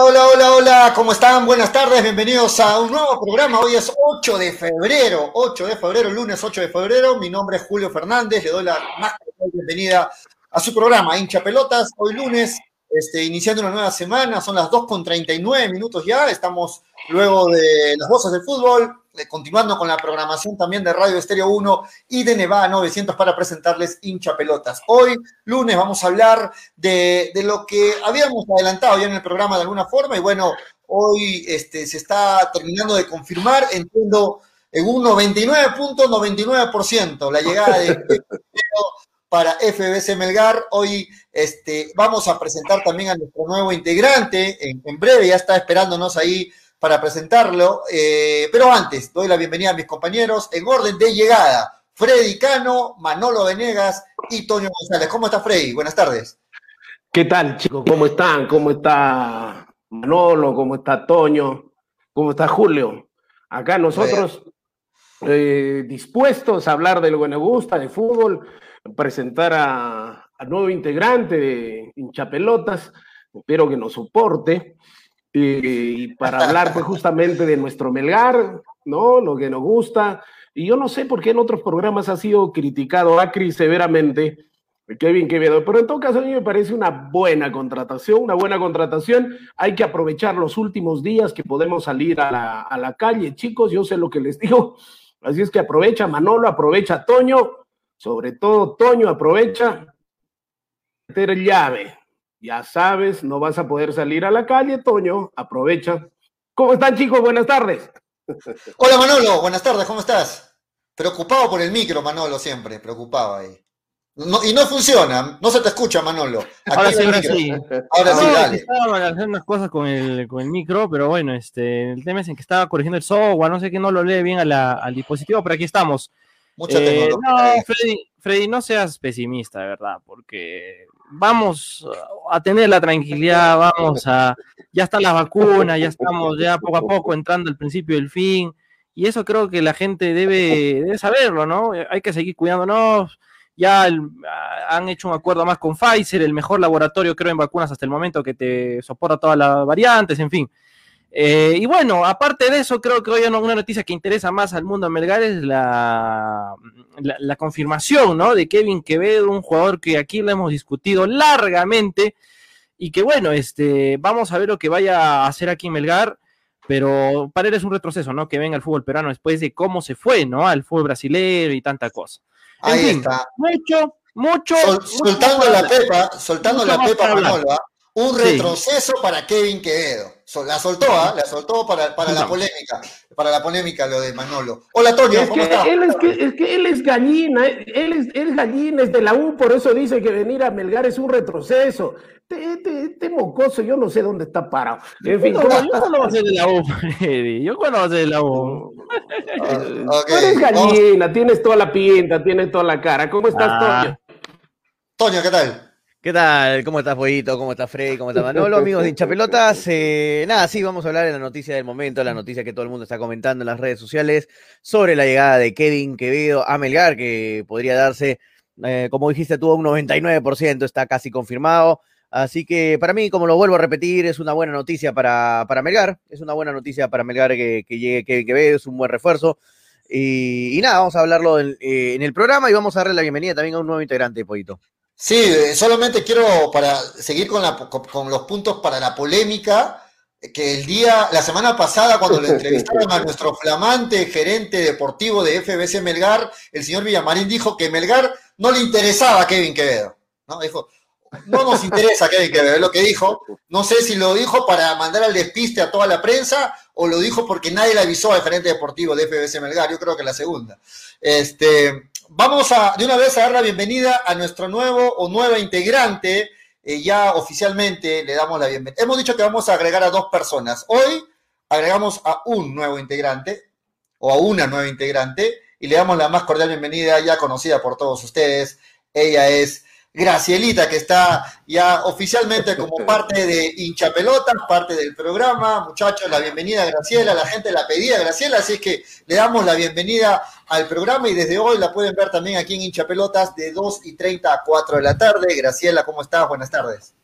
Hola, hola, hola, hola, ¿cómo están? Buenas tardes, bienvenidos a un nuevo programa. Hoy es 8 de febrero, 8 de febrero, lunes 8 de febrero. Mi nombre es Julio Fernández, le doy la más bienvenida a su programa Hincha Pelotas. Hoy lunes, este, iniciando una nueva semana, son las 2 con 39 minutos ya, estamos luego de las voces del fútbol, continuando con la programación también de Radio Estéreo 1 y de Nevada 900 para presentarles hincha pelotas. Hoy, lunes, vamos a hablar de, lo que habíamos adelantado ya en el programa de alguna forma y bueno, hoy este, se está terminando de confirmar, entiendo, en un 99.99% la llegada de para FBC Melgar. Hoy este, vamos a presentar también a nuestro nuevo integrante, en, en breve ya está esperándonos ahí para presentarlo. Eh, pero antes, doy la bienvenida a mis compañeros en orden de llegada. Freddy Cano, Manolo Venegas y Toño González. ¿Cómo está Freddy? Buenas tardes. ¿Qué tal, chicos? ¿Cómo están? ¿Cómo está Manolo? ¿Cómo está Toño? ¿Cómo está Julio? Acá nosotros eh, dispuestos a hablar de lo que nos gusta, de fútbol, presentar a, a nuevo integrante de hinchapelotas, espero que nos soporte y para hablar pues, justamente de nuestro Melgar, ¿no? Lo que nos gusta. Y yo no sé por qué en otros programas ha sido criticado Acri severamente, Kevin Quevedo, pero en todo caso a mí me parece una buena contratación, una buena contratación. Hay que aprovechar los últimos días que podemos salir a la, a la calle, chicos, yo sé lo que les digo. Así es que aprovecha Manolo, aprovecha Toño, sobre todo Toño, aprovecha meter llave. Ya sabes, no vas a poder salir a la calle, Toño, aprovecha. ¿Cómo están chicos? Buenas tardes. Hola Manolo, buenas tardes, ¿cómo estás? Preocupado por el micro, Manolo, siempre, preocupado ahí. y no funciona, no se te escucha, Manolo. ahora sí, ahora sí. Ahora sí, dale. Estaba haciendo unas cosas con el, con el micro, pero bueno, este, el tema es en que estaba corrigiendo el software, no sé que no lo lee bien al dispositivo, pero aquí estamos. Mucha eh, no, Freddy, Freddy, no seas pesimista, de verdad, porque vamos a tener la tranquilidad, vamos a, ya está la vacuna, ya estamos ya poco a poco entrando al principio del fin, y eso creo que la gente debe saberlo, ¿no? Hay que seguir cuidándonos, ya han hecho un acuerdo más con Pfizer, el mejor laboratorio creo en vacunas hasta el momento que te soporta todas las variantes, en fin. Eh, y bueno, aparte de eso, creo que hoy una noticia que interesa más al mundo Melgar es la, la, confirmación ¿no? de Kevin Quevedo, un jugador que aquí lo hemos discutido largamente y que bueno, este, vamos a ver lo que vaya a hacer aquí en Melgar, pero para él es un retroceso, ¿no? Que venga al fútbol peruano después de cómo se fue, ¿no? Al fútbol brasileño y tanta cosa. Ahí está. Mucho, mucho. soltando la pepa, soltando la pepa, Manolo, un retroceso para Kevin Quevedo. La soltó, ¿ah? La soltó para, para la polémica, para la polémica lo de Manolo. Hola, Toño, ¿cómo estás? Él es, que, es que él es gallina, él es, él es gallina, es de la U, por eso dice que venir a Melgar es un retroceso. Te, mocoso, yo no sé dónde está parado. En fin, yo cuando voy a ser de la U, Freddy. Yo cuando voy a ser de la U. Eres gallina, tienes toda la pinta, tienes toda la cara. ¿Cómo estás, ah. Toño? Toño, ¿qué tal? ¿Qué tal? ¿Cómo estás, Pollito? ¿Cómo está Freddy? ¿Cómo está Manolo? Amigos de hinchapelotas. Eh, nada, sí, vamos a hablar de la noticia del momento, la noticia que todo el mundo está comentando en las redes sociales sobre la llegada de Kevin Quevedo a Melgar, que podría darse, eh, como dijiste tú, un 99%, está casi confirmado. Así que para mí, como lo vuelvo a repetir, es una buena noticia para, para Melgar. Es una buena noticia para Melgar que, llegue Kevin Quevedo, es un buen refuerzo. Y, nada, vamos a hablarlo en, eh, en, el programa y vamos a darle la bienvenida también a un nuevo integrante, Pollito. Sí, eh, solamente quiero para seguir con, la, con, los puntos para la polémica, que el día, la semana pasada, cuando le entrevistaron a nuestro flamante gerente deportivo de FBC Melgar, el señor Villamarín dijo que Melgar no le interesaba a Kevin Quevedo. ¿no? Dijo, no nos interesa Kevin Quevedo, es lo que dijo. No sé si lo dijo para mandar al despiste a toda la prensa o lo dijo porque nadie le avisó al gerente deportivo de FBC Melgar. Yo creo que la segunda. Este, vamos a de una vez a dar la bienvenida a nuestro nuevo o nueva integrante eh, ya oficialmente le damos la bienvenida. Hemos dicho que vamos a agregar a dos personas. Hoy agregamos a un nuevo integrante o a una nueva integrante y le damos la más cordial bienvenida, ya conocida por todos ustedes. Ella es Gracielita, que está ya oficialmente como parte de hincha pelotas, parte del programa. Muchachos, la bienvenida a Graciela, la gente la pedía Graciela, así es que le damos la bienvenida al programa y desde hoy la pueden ver también aquí en hincha pelotas de 2 y 30 a 4 de la tarde. Graciela, ¿cómo estás? Buenas tardes.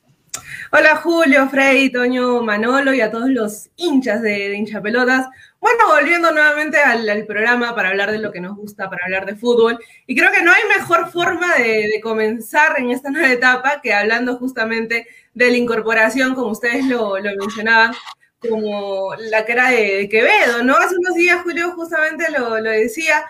Hola Julio, Freddy, Toño, Manolo y a todos los hinchas de, de hincha pelotas. Bueno, volviendo nuevamente al, programa para hablar de lo que nos gusta, para hablar de fútbol. Y creo que no hay mejor forma de, comenzar en esta nueva etapa que hablando justamente de la incorporación, como ustedes lo, mencionaban, como la que era de, Quevedo, ¿no? Hace unos días Julio justamente lo, lo decía,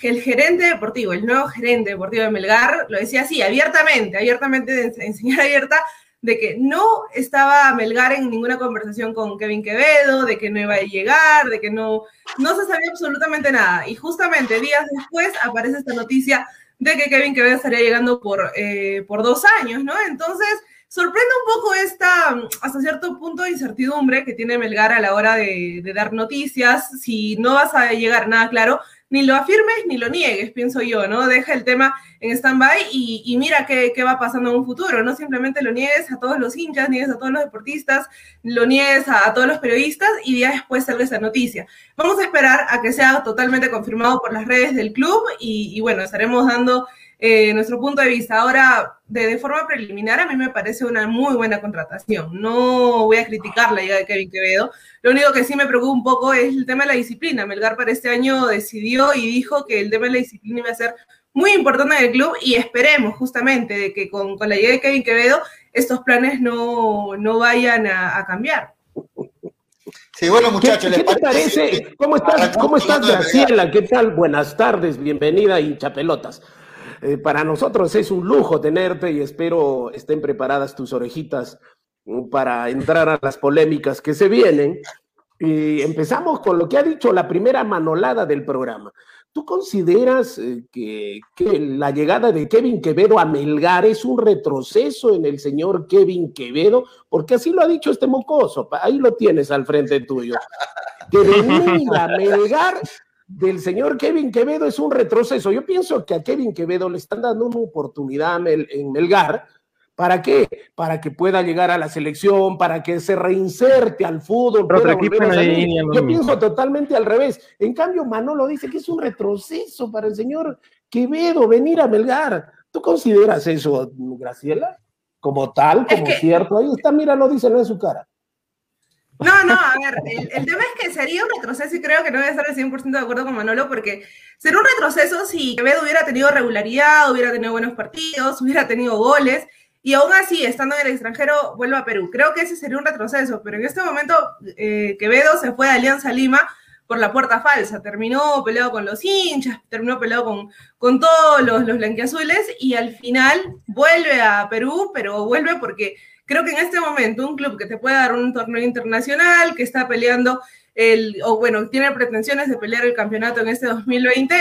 el gerente deportivo, el nuevo gerente deportivo de Melgar, lo decía así, abiertamente, abiertamente, de enseñar abierta, de que no estaba Melgar en ninguna conversación con Kevin Quevedo, de que no iba a llegar, de que no, no se sabía absolutamente nada. Y justamente días después aparece esta noticia de que Kevin Quevedo estaría llegando por, eh, por dos años, ¿no? Entonces, sorprende un poco esta, hasta cierto punto, incertidumbre que tiene Melgar a la hora de, de dar noticias. Si no vas a llegar nada claro, ni lo afirmes ni lo niegues, pienso yo, ¿no? Deja el tema en stand-by y, mira qué, va pasando en un futuro, no simplemente lo niegues a todos los hinchas, niegues a todos los deportistas, lo niegues a, todos los periodistas y días después salga esa noticia. Vamos a esperar a que sea totalmente confirmado por las redes del club y, y bueno, estaremos dando eh, nuestro punto de vista. Ahora, de, forma preliminar, a mí me parece una muy buena contratación. No voy a criticar la idea de Kevin Quevedo. Lo único que sí me preocupa un poco es el tema de la disciplina. Melgar para este año decidió y dijo que el tema de la disciplina iba a ser muy importante en el club y esperemos justamente de que con, la idea de Kevin Quevedo estos planes no, vayan a, cambiar. Sí, bueno, muchachos, ¿qué, te parece? ¿Cómo estás, ¿cómo estás Graciela? ¿Qué tal? Buenas tardes, bienvenida a Hinchapelotas. Eh, para nosotros es un lujo tenerte y espero estén preparadas tus orejitas mm, para entrar a las polémicas que se vienen. Y empezamos con lo que ha dicho la primera manolada del programa. ¿Tú consideras eh, que, que, la llegada de Kevin Quevedo a Melgar es un retroceso en el señor Kevin Quevedo? Porque así lo ha dicho este mocoso, ahí lo tienes al frente tuyo. Que venir a Melgar del señor Kevin Quevedo es un retroceso. Yo pienso que a Kevin Quevedo le están dando una oportunidad en Melgar. ¿Para qué? Para que pueda llegar a la selección, para que se reinserte al fútbol. Yo pienso totalmente al revés. En cambio, Manolo dice que es un retroceso para el señor Quevedo venir a Melgar. ¿Tú consideras eso, Graciela? Como tal, como cierto. Ahí está, mira, lo dice, no en su cara. No, no, a ver, el, tema es que sería un retroceso y creo que no voy a estar al 100% de acuerdo con Manolo porque sería un retroceso si Quevedo hubiera tenido regularidad, hubiera tenido buenos partidos, hubiera tenido goles y aún así, estando en el extranjero, vuelve a Perú. Creo que ese sería un retroceso, pero en este momento eh, Quevedo se fue a Alianza Lima por la puerta falsa, terminó peleado con los hinchas, terminó peleado con, con todos los, los blanquiazules y al final vuelve a Perú, pero vuelve porque Creo que en este momento un club que te puede dar un torneo internacional, que está peleando el, o bueno, tiene pretensiones de pelear el campeonato en este 2020,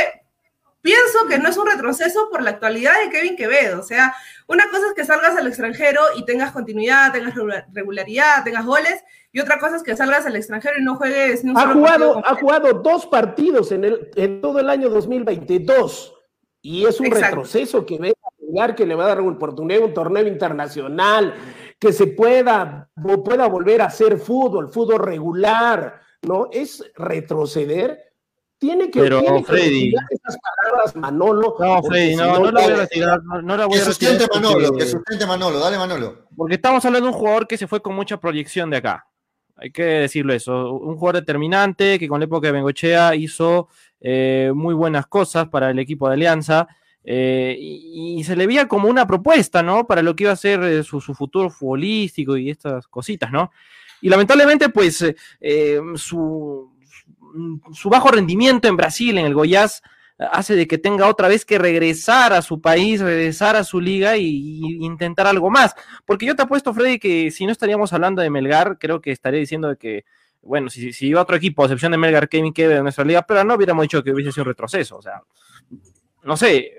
pienso que no es un retroceso por la actualidad de Kevin Quevedo. O sea, una cosa es que salgas al extranjero y tengas continuidad, tengas regularidad, tengas goles, y otra cosa es que salgas al extranjero y no juegues. Ni un ha, jugado, ha jugado dos partidos en, el, en todo el año 2022 y es un retroceso que ve a que le va a dar una oportunidad, un torneo internacional, que se pueda, pueda volver a hacer fútbol, fútbol regular, ¿no? Es retroceder. Tiene que, Pero, tiene Freddy. esas palabras, Manolo. No, Freddy, no, no, la voy a retirar. No, la voy que a sustente Manolo, que sustente Manolo, dale Manolo. Porque estamos hablando de un jugador que se fue con mucha proyección de acá. Hay que decirlo eso. Un jugador determinante que con la época de Bengochea hizo eh, muy buenas cosas para el equipo de Alianza eh, y, se le veía como una propuesta, ¿no? Para lo que iba a ser eh, su, futuro futbolístico y estas cositas, ¿no? Y lamentablemente, pues, eh, su, su, bajo rendimiento en Brasil, en el Goiás, hace de que tenga otra vez que regresar a su país, regresar a su liga y, intentar algo más. Porque yo te apuesto, Freddy, que si no estaríamos hablando de Melgar, creo que estaría diciendo que, bueno, si, si iba otro equipo, a excepción de Melgar, Kevin Keve de nuestra liga, pero no hubiéramos dicho que hubiese sido un retroceso. O sea, no sé,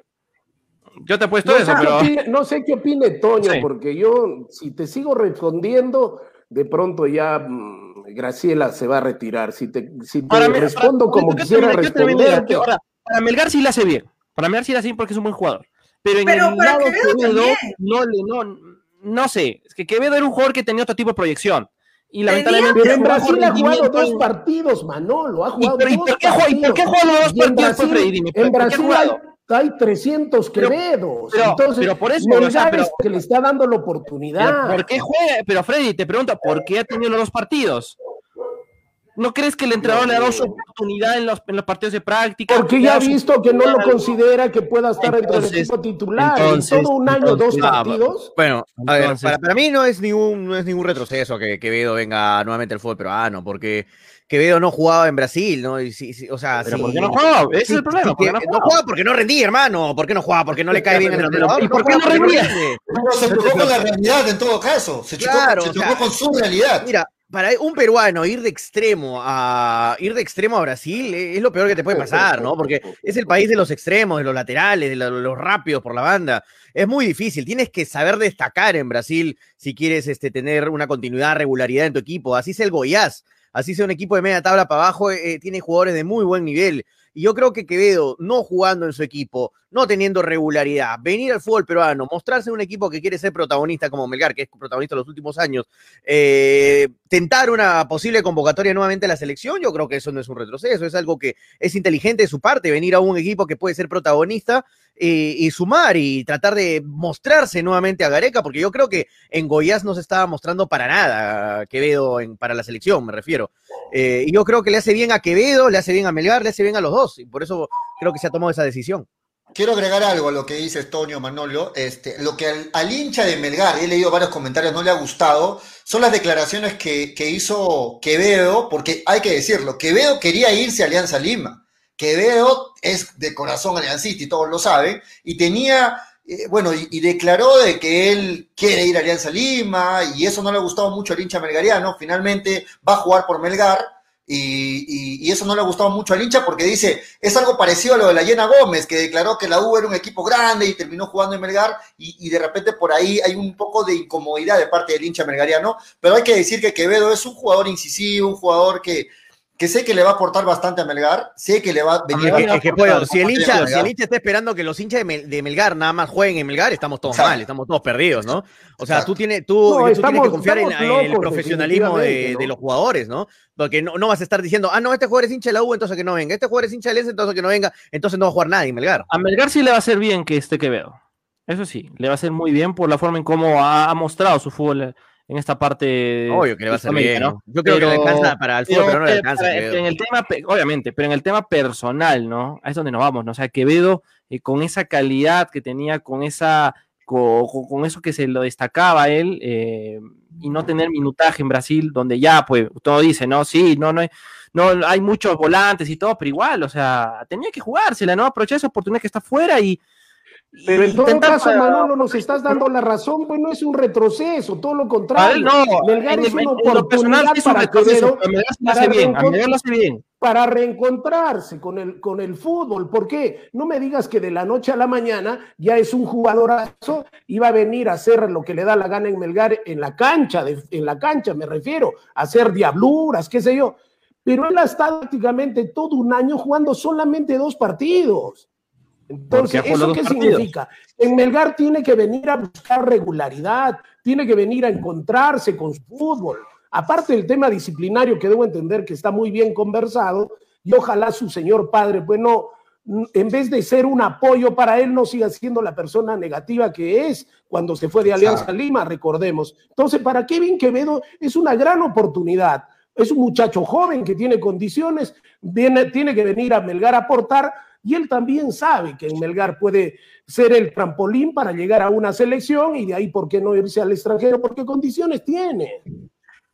Yo te he puesto eso, pero. no sé qué opine Toño, porque yo, si te sigo respondiendo, de pronto ya mm, Graciela se va a retirar. Si te, si te respondo como quisiera responder. para Melgar sí la hace bien. Para Melgar sí la hace bien porque es un buen jugador. Pero en el lado Quevedo, no, no, no sé. Es que Quevedo era un jugador que tenía otro tipo de proyección. Y lamentablemente. Pero en Brasil ha jugado dos partidos, Manolo. Ha jugado ¿Y, por, qué, partidos. ¿Por qué jugado dos partidos, Freddy? En Brasil hay hay 300 Quevedos. Pero, Entonces, pero por eso, o sea, pero, que le está dando la oportunidad. ¿Por qué juega? Pero Freddy, te pregunto, ¿por qué ha tenido los dos partidos? ¿No crees que el entrenador le ha dado su oportunidad en los, en los partidos de práctica? Porque ya ha visto que no lo considera que pueda estar dentro del equipo titular. Entonces, en todo un año, dos partidos. Bueno, a ver, para, para, mí no es, ningún, no es ningún retroceso que Quevedo venga nuevamente al fútbol peruano, porque Quevedo no jugaba en Brasil, ¿no? o sea, ¿Pero ¿por qué no jugaba? Ese es el problema. no, jugaba? porque no rendía, hermano. ¿Por qué no jugaba? Porque no le cae bien el entrenador. ¿Y por qué no rendía? se chocó con la realidad en todo caso. Se chocó, se chocó con su realidad. Mira, para un peruano ir de extremo a ir de extremo a Brasil es lo peor que te puede pasar, ¿no? Porque es el país de los extremos, de los laterales, de los rápidos por la banda. Es muy difícil. Tienes que saber destacar en Brasil si quieres este, tener una continuidad, regularidad en tu equipo. Así es el Goiás así sea un equipo de media tabla para abajo, eh, tiene jugadores de muy buen nivel. Y yo creo que Quevedo, no jugando en su equipo, no teniendo regularidad, venir al fútbol peruano, mostrarse un equipo que quiere ser protagonista como Melgar, que es protagonista en los últimos años, eh, tentar una posible convocatoria nuevamente a la selección, yo creo que eso no es un retroceso, es algo que es inteligente de su parte, venir a un equipo que puede ser protagonista eh, y sumar y tratar de mostrarse nuevamente a Gareca, porque yo creo que en Goiás no se estaba mostrando para nada Quevedo en, para la selección, me refiero. Eh, y yo creo que le hace bien a Quevedo, le hace bien a Melgar, le hace bien a los dos, y por eso creo que se ha tomado esa decisión. Quiero agregar algo a lo que dice Estonio Manolo. Este, lo que al, hincha de Melgar, he leído varios comentarios, no le ha gustado, son las declaraciones que, que hizo Quevedo, porque hay que decirlo, Quevedo quería irse a Alianza Lima. Quevedo es de corazón aliancista y todos lo saben, y tenía, eh, bueno, y, declaró de que él quiere ir a Alianza Lima, y eso no le ha gustado mucho al hincha melgariano, finalmente va a jugar por Melgar, y, eso no le ha gustado mucho al hincha porque dice, es algo parecido a lo de la Llena Gómez, que declaró que la U era un equipo grande y terminó jugando en Melgar, y, de repente por ahí hay un poco de incomodidad de parte del hincha melgariano, pero hay que decir que Quevedo es un jugador incisivo, un jugador que, que sé que le va a aportar bastante a Melgar, sé que le va a venir es que, si, el hincha, si el hincha está esperando que los hinchas de, Melgar nada más jueguen en Melgar, estamos todos mal, estamos todos perdidos, ¿no? O sea, tú tienes, tú, tienes que confiar en, el profesionalismo de, los jugadores, ¿no? Porque no, vas a estar diciendo, ah, no, este jugador es hincha de la U, entonces que no venga, este jugador es hincha del entonces que no venga, entonces no va a jugar nadie en Melgar. A Melgar sí le va a hacer bien que este que veo. Eso sí, le va a hacer muy bien por la forma en cómo ha mostrado su fútbol en esta parte. Obvio que le va a ser bien, ¿no? Yo creo que le alcanza para el fútbol, pero, no le alcanza. en el tema, obviamente, pero en el tema personal, ¿no? Ahí es donde nos vamos, ¿no? O sea, Quevedo, eh, con esa calidad que tenía, con esa. Con, eso que se lo destacaba él, eh, y no tener minutaje en Brasil, donde ya, pues, todo dice, no, sí, no, no hay, no hay muchos volantes y todo, pero igual, o sea, tenía que jugársela, ¿no? Aprovechar esa oportunidad que está fuera y, pero en todo caso, Manolo, nos estás dando la razón, pues no es un retroceso, todo lo contrario. no, Melgar es una oportunidad para Quevedo para, reencontrarse con el, con el fútbol. ¿Por qué? No me digas que de la noche a la mañana ya es un jugadorazo y va a venir a hacer lo que le da la gana en Melgar en la cancha, en la cancha me refiero, a hacer diabluras, qué sé yo. Pero él ha estado prácticamente todo un año jugando solamente dos partidos. Entonces, ¿eso qué significa? En Melgar tiene que venir a buscar regularidad, tiene que venir a encontrarse con su fútbol. Aparte del tema disciplinario, que debo entender que está muy bien conversado, y ojalá su señor padre, bueno, en vez de ser un apoyo para él, no siga siendo la persona negativa que es cuando se fue de Alianza Lima, recordemos. Entonces, para Kevin Quevedo es una gran oportunidad. Es un muchacho joven que tiene condiciones, viene, tiene que venir a Melgar a aportar y él también sabe que en Melgar puede ser el trampolín para llegar a una selección y de ahí, ¿por qué no irse al extranjero? Porque condiciones tiene.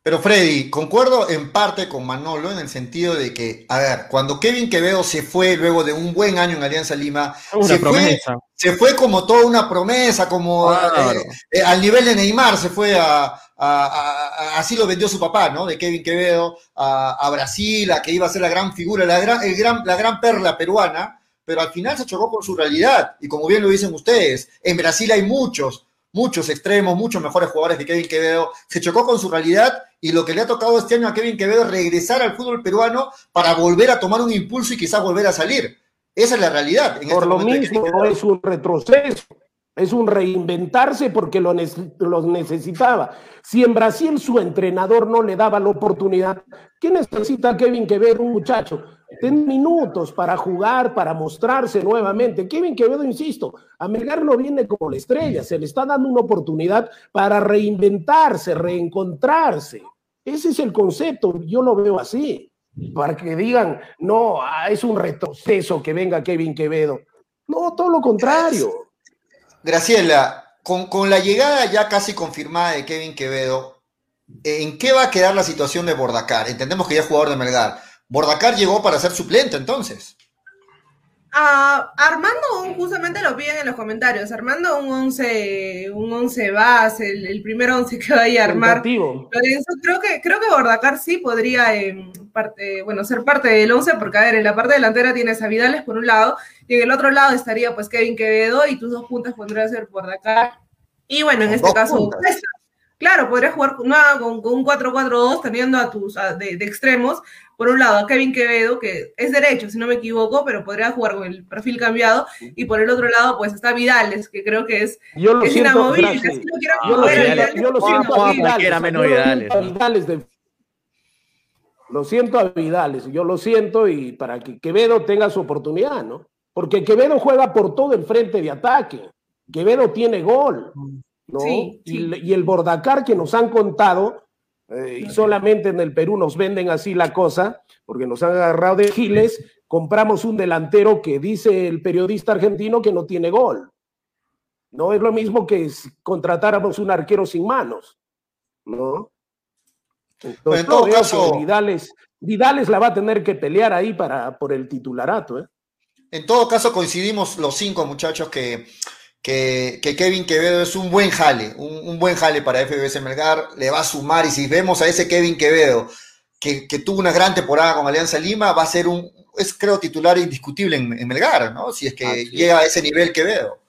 Pero Freddy, concuerdo en parte con Manolo en el sentido de que, a ver, cuando Kevin Quevedo se fue luego de un buen año en Alianza Lima, se, fue, se, fue, como toda una promesa, como eh, eh, al nivel de Neymar, se fue a, así lo vendió su papá, ¿no? De Kevin Quevedo a, Brasil, a que iba a ser la gran figura, la gran, el gran, la gran perla peruana, pero al final se chocó con su realidad. Y como bien lo dicen ustedes, en Brasil hay muchos, muchos extremos, muchos mejores jugadores que Kevin Quevedo. Se chocó con su realidad y lo que le ha tocado este año a Kevin Quevedo es regresar al fútbol peruano para volver a tomar un impulso y quizás volver a salir. Esa es la realidad. Por este lo mismo, es un retroceso. Es un reinventarse porque lo, necesitaba. Si en Brasil su entrenador no le daba la oportunidad, ¿qué necesita Kevin Quevedo, un muchacho? Ten minutos para jugar, para mostrarse nuevamente. Kevin Quevedo, insisto, a Melgar no viene como la estrella, se le está dando una oportunidad para reinventarse, reencontrarse. Ese es el concepto, yo lo veo así, para que digan, no, ah, es un retroceso que venga Kevin Quevedo. No, todo lo contrario. Graciela, con, la llegada ya casi confirmada de Kevin Quevedo, ¿en qué va a quedar la situación de Bordacar? Entendemos que ya es jugador de Melgar. Bordacar llegó para ser suplente entonces. Ah, Armando, justamente lo piden en los comentarios. Armando, un 11, un 11 base, el, primer 11 que vaya a armar. creo que, creo que Bordacar sí podría em, parte, bueno, ser parte del 11, porque a ver, en la parte delantera tienes a Vidales por un lado, y en el otro lado estaría pues Kevin Quevedo, y tus dos puntas podrían ser Bordacar. Y bueno, en este caso, claro, podrías jugar con, un 4-4-2 teniendo a tus de extremos por un lado a Kevin Quevedo, que es derecho, si no me equivoco, pero podría jugar con el perfil cambiado, y por el otro lado, pues está Vidales, que creo que es, yo lo siento, inamovible. yo, lo siento, yo lo siento a Vidales. Menos Vidales. lo siento a Vidales, yo lo siento y para que Quevedo tenga su oportunidad, ¿no? Porque Quevedo juega por todo el frente de ataque. Quevedo tiene gol, ¿no? Y, y el Bordacar que nos han contado eh, y solamente en el Perú nos venden así la cosa, porque nos han agarrado de giles, compramos un delantero que dice el periodista argentino que no tiene gol. No es lo mismo que si contratáramos un arquero sin manos, ¿no? en todo caso, Vidales, Vidales la va a tener que pelear ahí para, por el titularato. ¿eh? En todo caso, coincidimos los cinco muchachos que que, Kevin Quevedo es un buen jale, un, buen jale para FBS Melgar, le va a sumar y si vemos a ese Kevin Quevedo que, tuvo una gran temporada con Alianza Lima, va a ser un, es creo titular indiscutible en, Melgar, ¿no? Si es que llega a ese nivel Quevedo.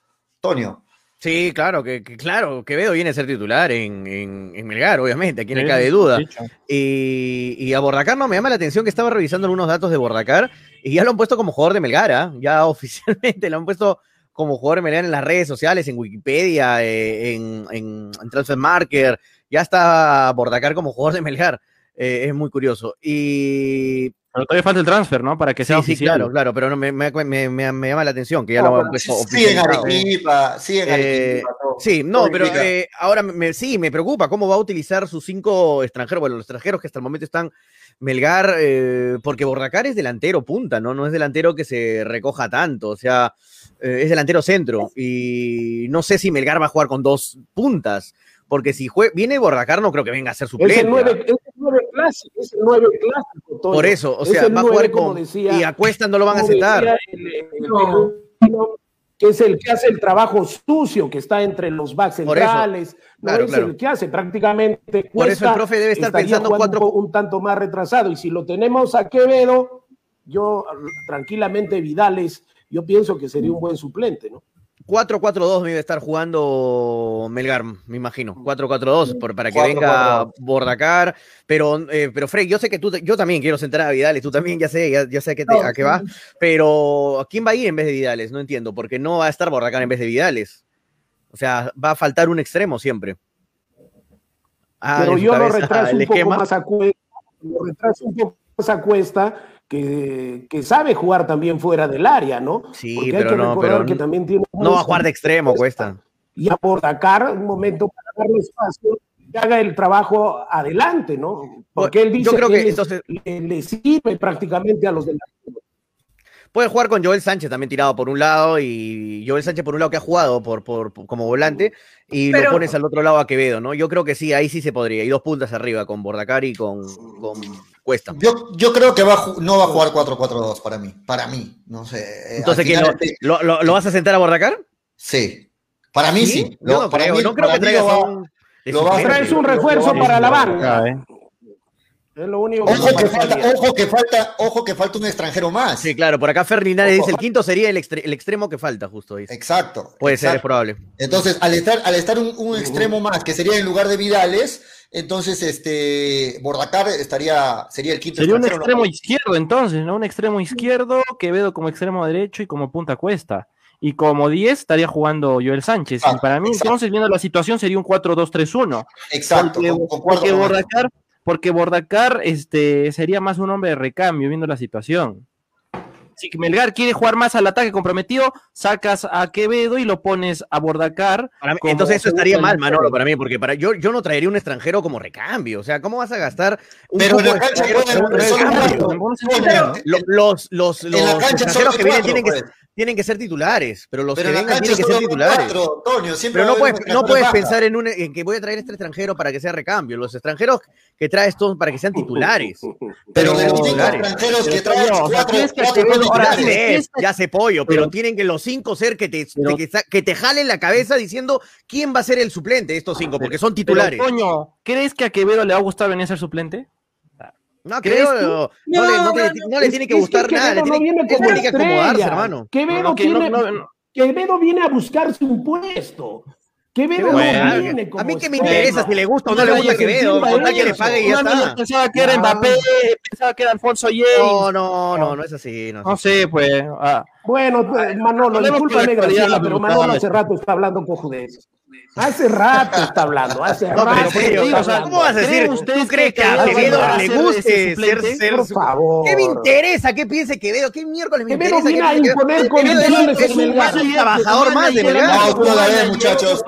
Tonio. Sí, claro, que, claro, Quevedo viene a ser titular en, Melgar, obviamente, aquí no cabe duda. Y, y, a Bordacar no me llama la atención que estaba revisando algunos datos de Bordacar y ya lo han puesto como jugador de Melgar, ¿ah? ya oficialmente lo han puesto como jugador Melgar en las redes sociales, en Wikipedia, eh, en, en, Transfer Marker, ya está Bordacar como jugador de Melgar. Eh, es muy curioso. Y. Pero todavía falta el transfer, ¿no? Para que sea sí, oficial. Sí, claro, claro, pero no, me, me, me, me, llama la atención que ya lo han puesto Sí, en Arequipa, sí, en eh, sí, no, pero ahora sí, me preocupa cómo va a utilizar sus cinco extranjeros, bueno, los extranjeros que hasta el momento están Melgar, porque Bordacar es delantero punta, ¿no? No es delantero que se recoja tanto, o sea, eh, es delantero centro y no sé si Melgar va a jugar con dos puntas, porque si viene Bordacar no creo que venga a ser suplente. Es el 9, clásico, es el 9 clásico. Por eso, o sea, va a jugar con... y a Cuesta no lo van a aceptar. que es el que hace el trabajo sucio que está entre los backs centrales, no es el que hace prácticamente. Por eso el profe debe estar pensando cuatro... un tanto más retrasado. Y si lo tenemos a Quevedo, yo tranquilamente Vidales yo pienso que sería un buen suplente, ¿no? 4-4-2 debe estar jugando Melgar, me imagino. 4-4-2 para que venga Bordacar. Pero, eh, pero Frey, yo sé que tú, yo también quiero sentar a Vidales, tú también, ya sé, ya, sé a qué, a qué va. Pero ¿quién va a ir en vez de Vidales? No entiendo, porque no va a estar Bordacar en vez de Vidales. O sea, va a faltar un extremo siempre. Ah, pero yo lo retraso un poco más a cuesta, lo retraso un poco más a cuesta que, sabe jugar también fuera del área, ¿no? Sí, pero no, pero que también tiene no va a jugar de extremo, cuesta. Y a Bordacar, un momento para darle espacio, que haga el trabajo adelante, ¿no? Porque él dice que, entonces, le, sirve prácticamente a los delanteros. Puede jugar con Joel Sánchez también tirado por un lado y Joel Sánchez por un lado que ha jugado por, por, como volante y lo pones al otro lado a Quevedo, ¿no? Yo creo que sí, ahí sí se podría. Y dos puntas arriba con Bordacar y con, con Cuesta. Yo, yo creo que va, no va a jugar 4-4-2 para mí. Para mí, no sé. Eh, Entonces, lo, lo, vas a sentar a Bordacar? Sí. Para mí sí. no, creo, no creo que traigas un... Lo va a traer un refuerzo para la banca. Es lo único que ojo, que falta, ojo, que falta, ojo que falta un extranjero más. Sí, claro, por acá Ferdinand dice el quinto sería el, extremo que falta, justo dice. Exacto. Puede ser, es probable. Entonces, al estar, al estar un, extremo más, que sería en lugar de Vidales, entonces este Bordacar estaría, sería el quinto. Sería un extremo izquierdo, entonces, ¿no? Un extremo izquierdo, Quevedo como extremo derecho y como punta cuesta. Y como 10 estaría jugando Joel Sánchez. y para mí, entonces, viendo la situación, sería un 4-2-3-1. Exacto. porque Bordacar porque Bordacar este, sería más un hombre de recambio, viendo la situación. Si Melgar quiere jugar más al ataque comprometido, sacas a Quevedo y lo pones a Bordacar. entonces eso estaría mal, Manolo, para mí, porque para yo, yo no traería un extranjero como recambio. O sea, ¿cómo vas a gastar un Pero en la cancha Los, los, los, extranjeros que vienen tienen que, pues tienen que ser titulares, pero los que vengan tienen que ser titulares. pero no puedes, no puedes pensar en, un, en que voy a traer este extranjero para que sea recambio. Los extranjeros que traes todos para que sean titulares. Pero de los cinco extranjeros que traes, cuatro, ya sé pollo, pero tienen que los cinco ser que te, que, te jalen la cabeza diciendo quién va a ser el suplente de estos cinco, porque son titulares. coño, ¿crees que a Quevedo le va a gustar venir a ser suplente? No, creo, no, no, le, no, le, tiene que gustar nada, le tiene, tiene que acomodarse, hermano. Quevedo, tiene, Quevedo viene a buscarse un puesto. Quevedo bueno, no viene como A mí que me interesa si le gusta o no le gusta Quevedo, con tal que le pague y ya está. Pensaba que era Mbappé, pensaba que era Alfonso James. No, no, no, no es así. No, sé, pues. Ah. Bueno, Manolo, discúlpame, Graciela, pero Manolo hace rato está hablando un poco de eso. Hace rato está hablando, hace rato. ¿Cómo vas a decir? ¿Tú crees que a Quevedo le guste ser, ser, Por favor. ¿Qué me interesa? ¿Qué piense Quevedo? ¿Qué miércoles me Quevedo interesa? Viene a imponer condiciones es un trabajador más de verdad. No, vez, muchachos.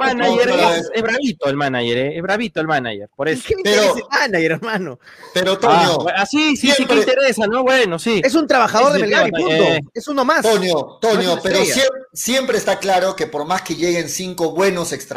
Es bravito el manager, eh, es bravito el manager, por eso. ¿Qué me interesa el manager, hermano? Pero, Toño. Así, sí, sí, que interesa, ¿no? Bueno, sí. Es un trabajador de Melgar punto. Eh. Es uno más. Toño, Toño, pero siempre está claro que por más que lleguen cinco buenos extranjeros,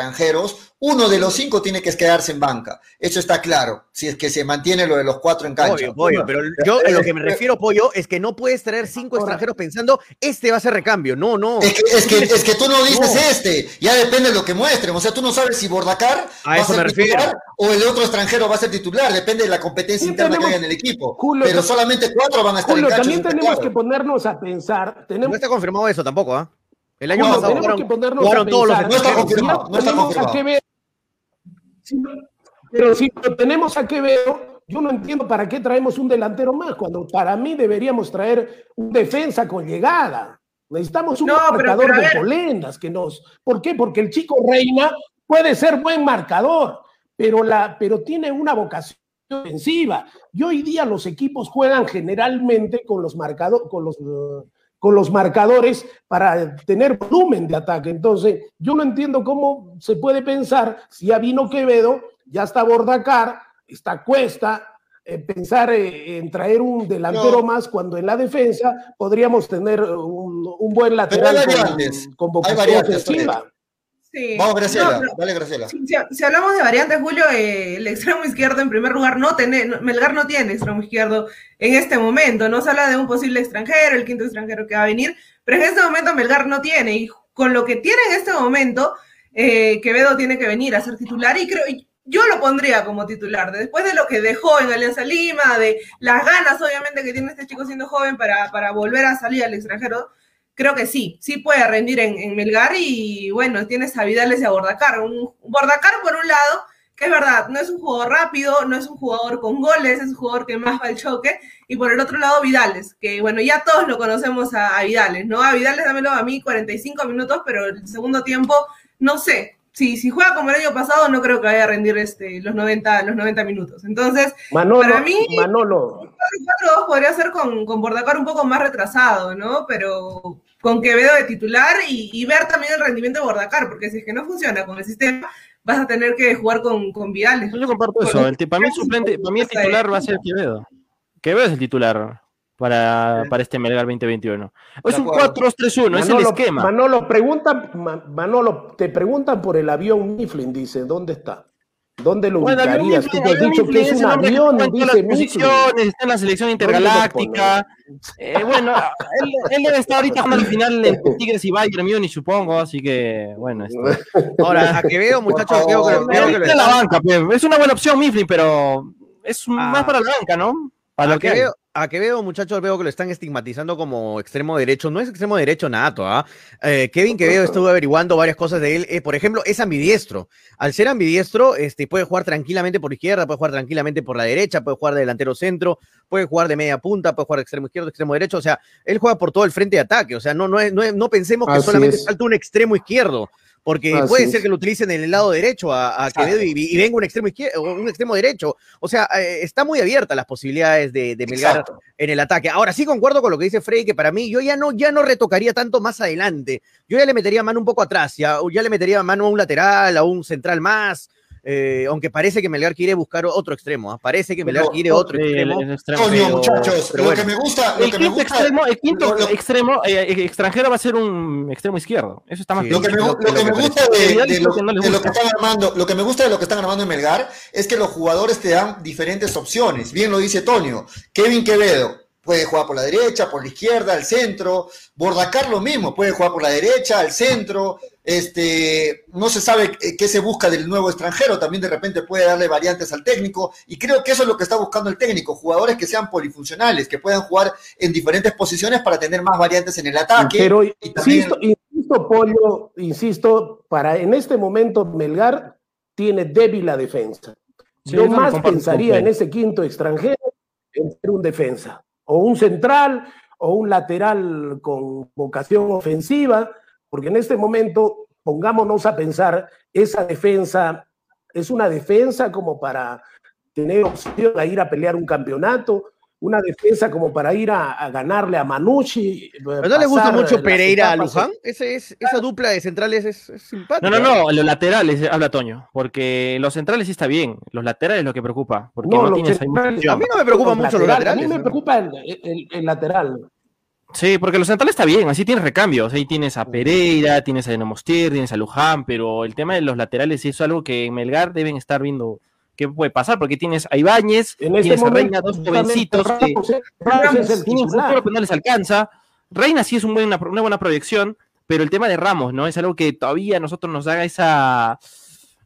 uno de los cinco tiene que quedarse en banca. Eso está claro, si es que se mantiene lo de los cuatro en cancha. Pollo, pero yo a lo que me refiero, Pollo, es que no puedes traer cinco extranjeros pensando, este va a ser recambio. No, no. Es que, es que, tú no dices este, ya depende de lo que muestren. O sea, tú no sabes si Bordacar va a ser titular o el otro extranjero va a ser titular, depende de la competencia interna que haya en el equipo. pero solamente cuatro van a estar en cancha. También tenemos que ponernos a pensar. Tenemos... No está confirmado eso tampoco, ¿ah? El año pasado tenemos que ponernos a todos los No está confirmado, no está confirmado pero si lo tenemos a Quevedo, yo no entiendo para qué traemos un delantero más, cuando para mí deberíamos traer un defensa con llegada. Necesitamos un marcador de polendas que nos. ¿Por qué? Porque el chico Reina puede ser buen marcador, pero, la, pero tiene una vocación ofensiva. Y hoy día los equipos juegan generalmente con los marcadores, con los con los marcadores para tener volumen de ataque. Entonces, yo no entiendo cómo se puede pensar, si ya vino Quevedo, ya está Bordacar, está Cuesta, eh, pensar eh, en traer un delantero más cuando en la defensa podríamos tener un, buen lateral con, Vamos, Graciela, dale, Graciela. Si, hablamos de variantes, Julio, eh, el extremo izquierdo, en primer lugar, no tiene, Melgar no tiene extremo izquierdo en este momento. No se habla de un posible extranjero, el quinto extranjero que va a venir, pero en este momento Melgar no tiene. Y con lo que tiene en este momento, eh, Quevedo tiene que venir a ser titular y creo. yo lo pondría como titular, después de lo que dejó en Alianza Lima, de las ganas obviamente que tiene este chico siendo joven para, para volver a salir al extranjero, creo que sí, sí puede rendir en, Melgar y bueno, tienes a Vidales y a Bordacar. Un, Bordacar por un lado, que es verdad, no es un jugador rápido, no es un jugador con goles, es un jugador que más va al choque, y por el otro lado Vidales, que bueno, ya todos lo conocemos a, Vidales, ¿no? A Vidales dámelo a mí 45 minutos, pero el segundo tiempo, no sé, si, si juega como el año pasado, no creo que vaya a rendir este, los, 90, los 90 minutos. Entonces, para mí, Manolo. 4-2 podría ser con, con Bordacar un poco más retrasado, ¿no? Pero con Quevedo de titular y, ver también el rendimiento de Bordacar, porque si es que no funciona con el sistema, vas a tener que jugar con, con Vidales. Yo comparto eso. El, para, mí el suplente, para mí el titular va a ser Quevedo. Quevedo es el titular para, para este Melgar 2021. Es un 4-3-1, es el esquema. Manolo, pregunta, Manolo, te preguntan por el avión Mifflin, dice, ¿dónde está? ¿Dónde lo bueno, ubicarías? Tú has dicho que es un avión, dice posiciones, está en la selección intergaláctica. Eh, bueno, él, debe estar ahorita jugando al final en Tigres y Bayern Múnich, supongo, así que, bueno. Ahora, a que veo, muchachos, creo que, la banca, es una buena opción Mifflin, pero es más ah. para la banca, ¿no? Para lo que veo, a que veo, muchachos, veo que lo están estigmatizando como extremo derecho. No es extremo derecho nato, ¿ah? Eh, Kevin Quevedo estuvo averiguando varias cosas de él. Eh, por ejemplo, es ambidiestro. Al ser ambidiestro, este, puede jugar tranquilamente por izquierda, puede jugar tranquilamente por la derecha, puede jugar de delantero centro, puede jugar de media punta, puede jugar de extremo izquierdo, extremo derecho. O sea, él juega por todo el frente de ataque. O sea, no, no, no, pensemos que solamente falta un extremo izquierdo porque puede ser que lo utilicen en el lado derecho a, Quevedo y, venga un extremo izquierdo, un extremo derecho. O sea, eh, está muy abierta las posibilidades de, Melgar en el ataque. Ahora sí concuerdo con lo que dice Freddy, que para mí yo ya no, ya no retocaría tanto más adelante. Yo ya le metería mano un poco atrás, ya, ya le metería mano a un lateral, a un central más. Eh, aunque parece que Melgar quiere buscar otro extremo, ¿ah? parece que Melgar quiere otro extremo. muchachos, lo que me gusta, el quinto extremo, el quinto extremo eh, eh, extranjero va a ser un extremo izquierdo. Eso está más lo, que me, lo, que me gusta de, lo, que están armando, lo que me gusta de lo que están armando en Melgar es que los jugadores te dan diferentes opciones. Bien lo dice Tonio, Kevin Quevedo, puede jugar por la derecha, por la izquierda, al centro. Bordacar lo mismo, puede jugar por la derecha, al centro. Este, no se sabe qué se busca del nuevo extranjero, también de repente puede darle variantes al técnico. Y creo que eso es lo que está buscando el técnico, jugadores que sean polifuncionales, que puedan jugar en diferentes posiciones para tener más variantes en el ataque. Pero insisto, insisto, Pollo, insisto, para en este momento Melgar tiene débil la defensa. Yo más pensaría en ese quinto extranjero en ser un defensa o un central o un lateral con vocación ofensiva, porque en este momento pongámonos a pensar, esa defensa es una defensa como para tener opción a ir a pelear un campeonato, una defensa como para ir a, ganarle a Manucci. ¿No le gusta mucho Pereira a Luján? esa dupla de centrales es, simpática. No, no, no, los laterales, habla Toño, porque los centrales sí está bien, los laterales es lo que preocupa. Porque no, tienes a mí no me preocupa mucho los laterales. A mí me preocupa el, lateral. Sí, porque los centrales está bien, así tienes recambios. Ahí tienes a Pereira, tienes a Denomostir, tienes a Luján, pero el tema de los laterales es algo que en Melgar deben estar viendo qué puede pasar, porque tienes a Ibáñez, en este tienes a Reina, dos jovencitos, no les alcanza. Reina sí es un una buena proyección, pero el tema de Ramos, ¿no? Es algo que todavía a nosotros nos haga esa.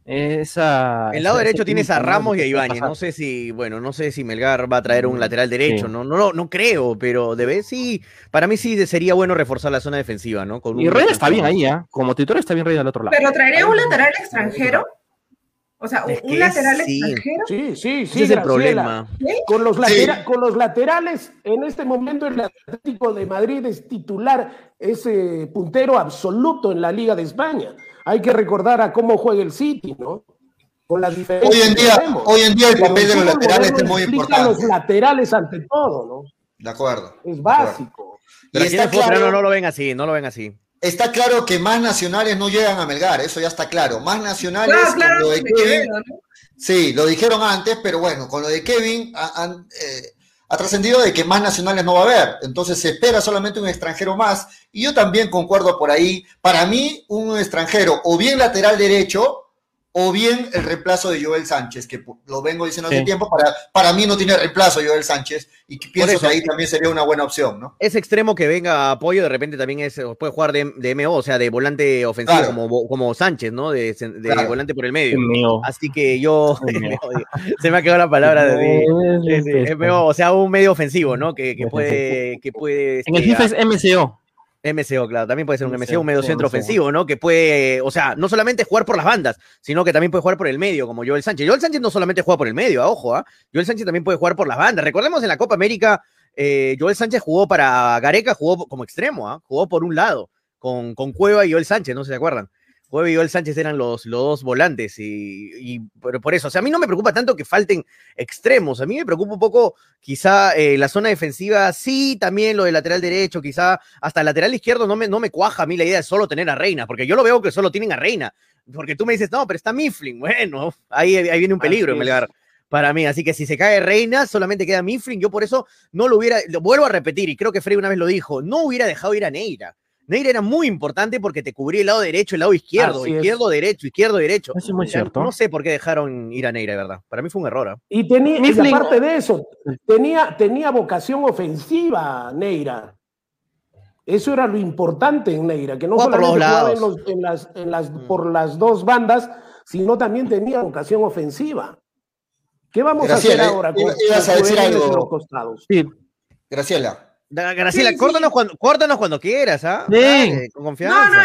Esa, el lado derecho tienes a Ramos y a Ibáñez. No sé si, bueno, no sé si Melgar va a traer un mm, lateral derecho, no, no, no creo, pero debe sí. Para mí sí sería bueno reforzar la zona defensiva, ¿no? y Reina está bien ahí, ¿eh? Como titular está bien Reina del otro lado. Pero traería un lateral extranjero. O sea, un lateral extranjero. Sí, sí, sí. Ese es el problema. Con, los con los laterales, en este momento el Atlético de Madrid es titular, es puntero absoluto en la Liga de España. Hay que recordar a cómo juega el City, ¿no? Con las diferencias. Hoy en día, hoy en día el papel de los laterales es muy importante. los laterales ante todo, ¿no? De acuerdo. Es básico. Y está claro, no, no lo ven así, no lo ven así. Está claro que más nacionales no llegan a Melgar, eso ya está claro. Más nacionales, lo de Kevin, sí, lo dijeron antes, pero bueno, con lo de Kevin eh, ha trascendido de que más nacionales no va a haber. Entonces se espera solamente un extranjero más. Y yo también concuerdo por ahí. Para mí, un extranjero o bien lateral derecho o bien el reemplazo de Joel Sánchez, que lo vengo diciendo hace tiempo, para, para mí no tiene reemplazo Joel Sánchez, y pienso que ahí también sería una buena opción, ¿no? Ese extremo que venga a apoyo, de repente también es, puede jugar de, de MO, o sea, de volante ofensivo, como, como Sánchez, ¿no? De, de volante por el medio. Así que yo, se me ha quedado la palabra de, MO, o sea, un medio ofensivo, ¿no? Que, que puede... Que puede en el FIFA es MCO. MCO, claro, también puede ser un MCO, un medio centro ofensivo, ¿no? Que puede, o sea, no solamente jugar por las bandas, sino que también puede jugar por el medio, como Joel Sánchez. Joel Sánchez no solamente juega por el medio, ah, ojo, ¿ah? Joel Sánchez también puede jugar por las bandas. Recordemos en la Copa América, eh, Joel Sánchez jugó para Gareca, jugó como extremo, ¿ah? Jugó por un lado, con, con Cueva y Joel Sánchez, no se acuerdan. Jueve y Joel Sánchez eran los, los dos volantes y, por, eso, o sea, a mí no me preocupa tanto que falten extremos, a mí me preocupa un poco quizá eh, la zona defensiva, sí, también lo del lateral derecho, quizá hasta el lateral izquierdo no me, no me cuaja a mí la idea de solo tener a Reina, porque yo lo veo que solo tienen a Reina, porque tú me dices, no, pero está Mifflin, bueno, ahí, ahí viene un peligro en Melgar para mí. Así que si se cae Reina, solamente queda Mifflin. Yo por eso no lo hubiera, lo vuelvo a repetir, y creo que Frey una vez lo dijo, no hubiera dejado ir a Neira. Neira era muy importante porque te cubría el lado derecho, el lado izquierdo, izquierdo, derecho, izquierdo, derecho. Eso es muy cierto. No sé por qué dejaron ir a Neira, de verdad. Para mí fue un error. ¿ah? Y, tenía, y aparte de eso, tenía, tenía vocación ofensiva Neira. Eso era lo importante en Neira, que no solamente jugaba en, las, en las, mm. por las dos bandas, sino también tenía vocación ofensiva ¿Qué vamos a hacer ahora con, ibas a decir algo. los costados? Sí. Graciela. Graciela, córtanos, Cuando, córtanos cuando quieras, ¿ah? con confianza. No, no,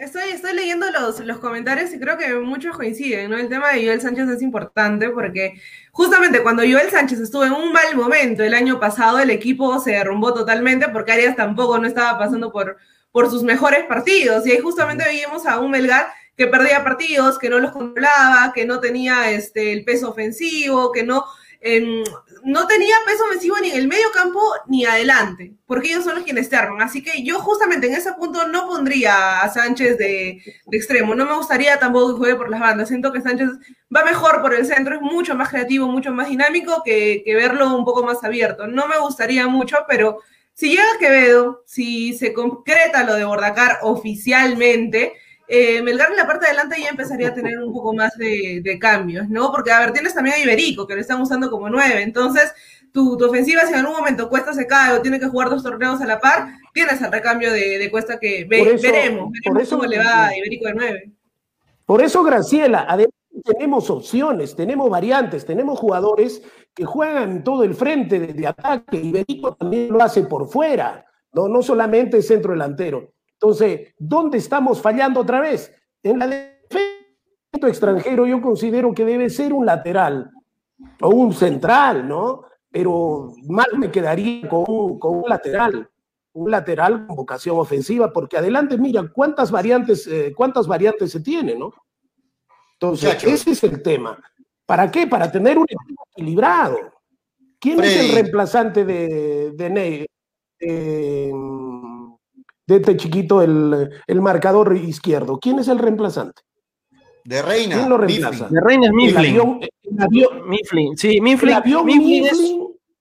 estoy, estoy, leyendo los, los, comentarios y creo que muchos coinciden, ¿no? El tema de Joel Sánchez es importante porque justamente cuando Joel Sánchez estuvo en un mal momento el año pasado, el equipo se derrumbó totalmente porque Arias tampoco no estaba pasando por, por sus mejores partidos. Y ahí justamente veíamos a un Melgar que perdía partidos, que no los controlaba, que no tenía este, el peso ofensivo, que no no tenía peso ofensivo ni en el medio campo ni adelante, porque ellos son los quienes te. Así que yo justamente en ese punto no pondría a Sánchez de, extremo. No me gustaría tampoco que juegue por las bandas. Siento que Sánchez va mejor por el centro, es mucho más creativo, mucho más dinámico que, que verlo un poco más abierto. No me gustaría mucho, pero si llega Quevedo, si se concreta lo de Bordacar oficialmente, eh, Melgar en la parte de adelante ya empezaría a tener un poco más de, cambios, ¿no? Porque, a ver, tienes también a Iberico, que lo están usando como nueve, entonces tu, ofensiva, si en algún momento Cuesta se cae o tiene que jugar dos torneos a la par, tienes el recambio de, Cuesta que veremos, veremos cómo le va a Iberico de nueve. Por eso, Graciela, además tenemos opciones, tenemos variantes, tenemos jugadores que juegan todo el frente de, de ataque, Iberico también lo hace por fuera, no, no solamente centro delantero. Entonces, ¿dónde estamos fallando otra vez? En la defensa extranjero yo considero que debe ser un lateral o un central, ¿no? Pero mal me quedaría con un, lateral, un lateral con vocación ofensiva, porque adelante, mira, cuántas variantes, eh, cuántas variantes se tiene, ¿no? Entonces, ese es el tema. ¿Para qué? Para tener un equipo equilibrado. ¿Quién es el reemplazante de, de Ney? de este chiquito el, el, marcador izquierdo. ¿Quién es el reemplazante? De Reina. ¿Quién lo reemplaza? De Reina es Mifflin. Mifflin. Sí, Mifflin. Mifflin, es,